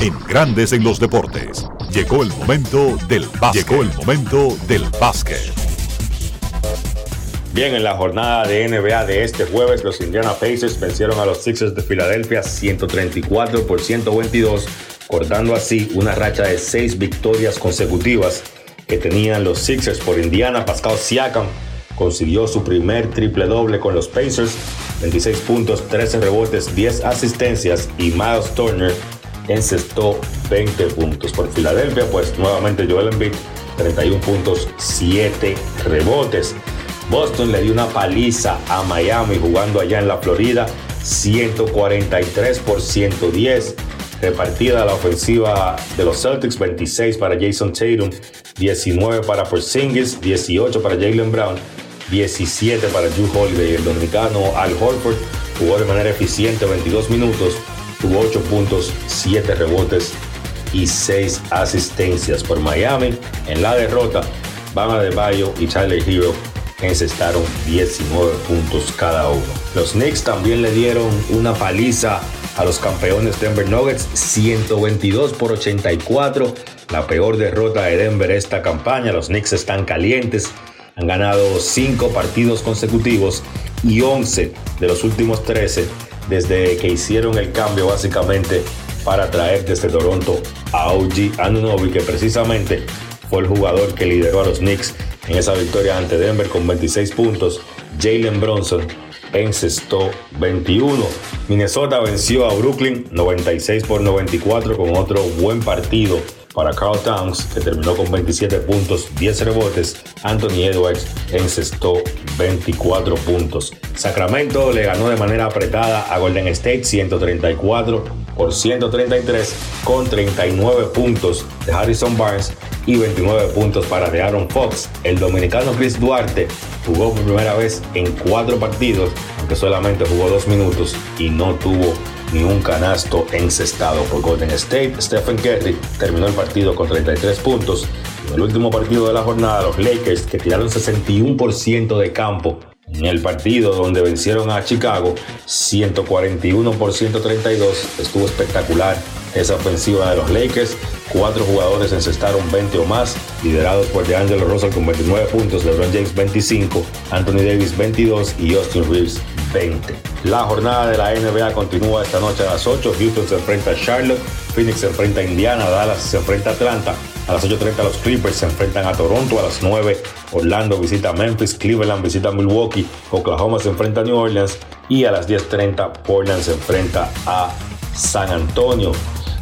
En Grandes en los deportes. Llegó el momento del básquet. Llegó el momento del básquet. Bien, en la jornada de NBA de este jueves, los Indiana Pacers vencieron a los Sixers de Filadelfia 134 por 122, cortando así una racha de seis victorias consecutivas que tenían los Sixers por Indiana. Pascal Siakam consiguió su primer triple doble con los Pacers, 26 puntos, 13 rebotes, 10 asistencias y Miles Turner encestó 20 puntos. Por Filadelfia, pues nuevamente Joel Embiid, 31 puntos, 7 rebotes. Boston le dio una paliza a Miami jugando allá en la Florida, 143 por 110. Repartida la ofensiva de los Celtics, 26 para Jason Tatum, 19 para Porzingis, 18 para Jalen Brown, 17 para Drew Holiday. El dominicano Al Horford jugó de manera eficiente 22 minutos, tuvo 8 puntos, 7 rebotes y 6 asistencias por Miami. En la derrota, Bama de Bayo y Tyler Hero encestaron 19 puntos cada uno. Los Knicks también le dieron una paliza a los campeones Denver Nuggets 122 por 84. La peor derrota de Denver esta campaña. Los Knicks están calientes. Han ganado 5 partidos consecutivos y 11 de los últimos 13 desde que hicieron el cambio básicamente para traer desde Toronto a OG Anunobi, que precisamente fue el jugador que lideró a los Knicks en esa victoria ante Denver con 26 puntos. Jalen Bronson encestó 21. Minnesota venció a Brooklyn 96 por 94 con otro buen partido para Carl Towns, que terminó con 27 puntos, 10 rebotes. Anthony Edwards encestó 24 puntos. Sacramento le ganó de manera apretada a Golden State 134 por 133 con 39 puntos de Harrison Barnes y 29 puntos para de Aaron Fox. El dominicano Chris Duarte jugó por primera vez en cuatro partidos, aunque solamente jugó dos minutos y no tuvo ni un canasto encestado por Golden State. Stephen Curry terminó el partido con 33 puntos. En el último partido de la jornada, los Lakers, que tiraron 61% de campo en el partido donde vencieron a Chicago, 141 por 132, estuvo espectacular esa ofensiva de los Lakers. Cuatro jugadores encestaron 20 o más, liderados por DeAngelo Russell con 29 puntos, LeBron James 25, Anthony Davis 22 y Austin Reeves 20. La jornada de la NBA continúa esta noche a las 8. Houston se enfrenta a Charlotte, Phoenix se enfrenta a Indiana, Dallas se enfrenta a Atlanta. A las 8.30 los Clippers se enfrentan a Toronto. A las 9 Orlando visita Memphis, Cleveland visita Milwaukee, Oklahoma se enfrenta a New Orleans y a las 10.30 Portland se enfrenta a San Antonio.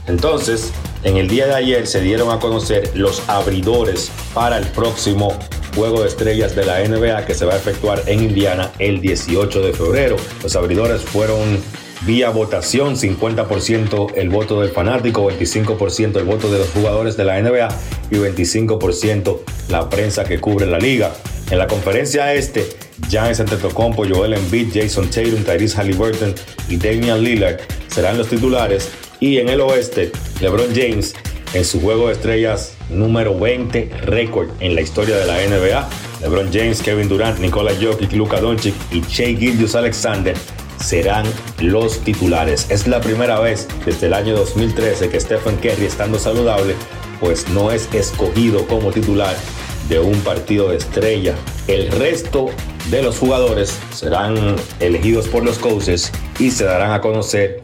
Entonces, en el día de ayer se dieron a conocer los abridores para el próximo Juego de Estrellas de la NBA que se va a efectuar en Indiana el 18 de febrero. Los abridores fueron vía votación, 50% el voto del fanático, 25% el voto de los jugadores de la NBA y 25% la prensa que cubre la liga. En la conferencia este, Giannis Antetokounmpo, Joel Embiid, Jason Tatum, Tyrese Halliburton y Damian Lillard serán los titulares y en el oeste, LeBron James en su juego de estrellas número 20 récord en la historia de la NBA. LeBron James, Kevin Durant, Nikola Jokic, Luka Doncic y Shea Gildius Alexander serán los titulares. Es la primera vez desde el año 2013 que Stephen Curry, estando saludable, pues no es escogido como titular de un partido de estrella. El resto de los jugadores serán elegidos por los coaches y se darán a conocer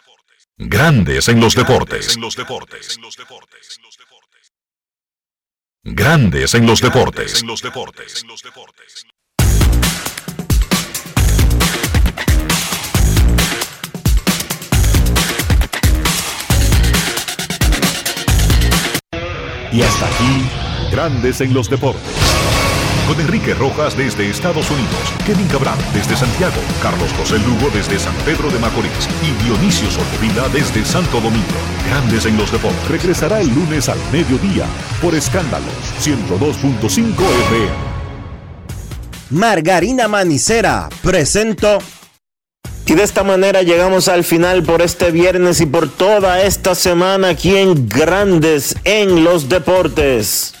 Grandes en los deportes. Grandes en los deportes. Y hasta aquí, Grandes en los deportes. Con Enrique Rojas desde Estados Unidos, Kevin Cabral desde Santiago, Carlos José Lugo desde San Pedro de Macorís y Dionisio Solterida desde Santo Domingo. Grandes en los deportes. Regresará el lunes al mediodía por Escándalos 102.5 FM. Margarina Manicera, presento. Y de esta manera llegamos al final por este viernes y por toda esta semana aquí en Grandes en los Deportes.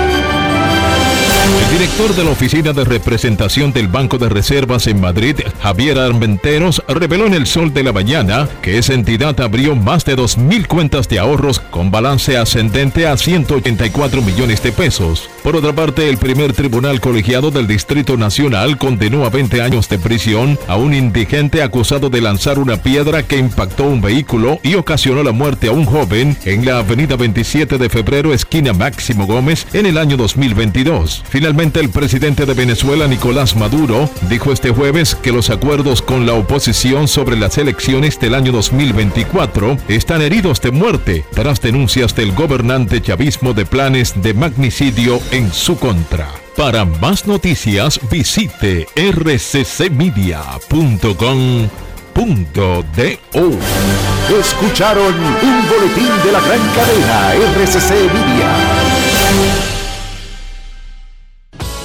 El director de la Oficina de Representación del Banco de Reservas en Madrid, Javier Armenteros, reveló en El Sol de la Mañana que esa entidad abrió más de 2.000 cuentas de ahorros con balance ascendente a 184 millones de pesos. Por otra parte, el primer tribunal colegiado del Distrito Nacional condenó a 20 años de prisión a un indigente acusado de lanzar una piedra que impactó un vehículo y ocasionó la muerte a un joven en la avenida 27 de febrero, esquina Máximo Gómez, en el año 2022. Finalmente, el presidente de Venezuela, Nicolás Maduro, dijo este jueves que los acuerdos con la oposición sobre las elecciones del año 2024 están heridos de muerte tras denuncias del gobernante chavismo de planes de magnicidio en su contra. Para más noticias, visite rccmedia.com.do. Escucharon un boletín de la gran cadena RCC Media.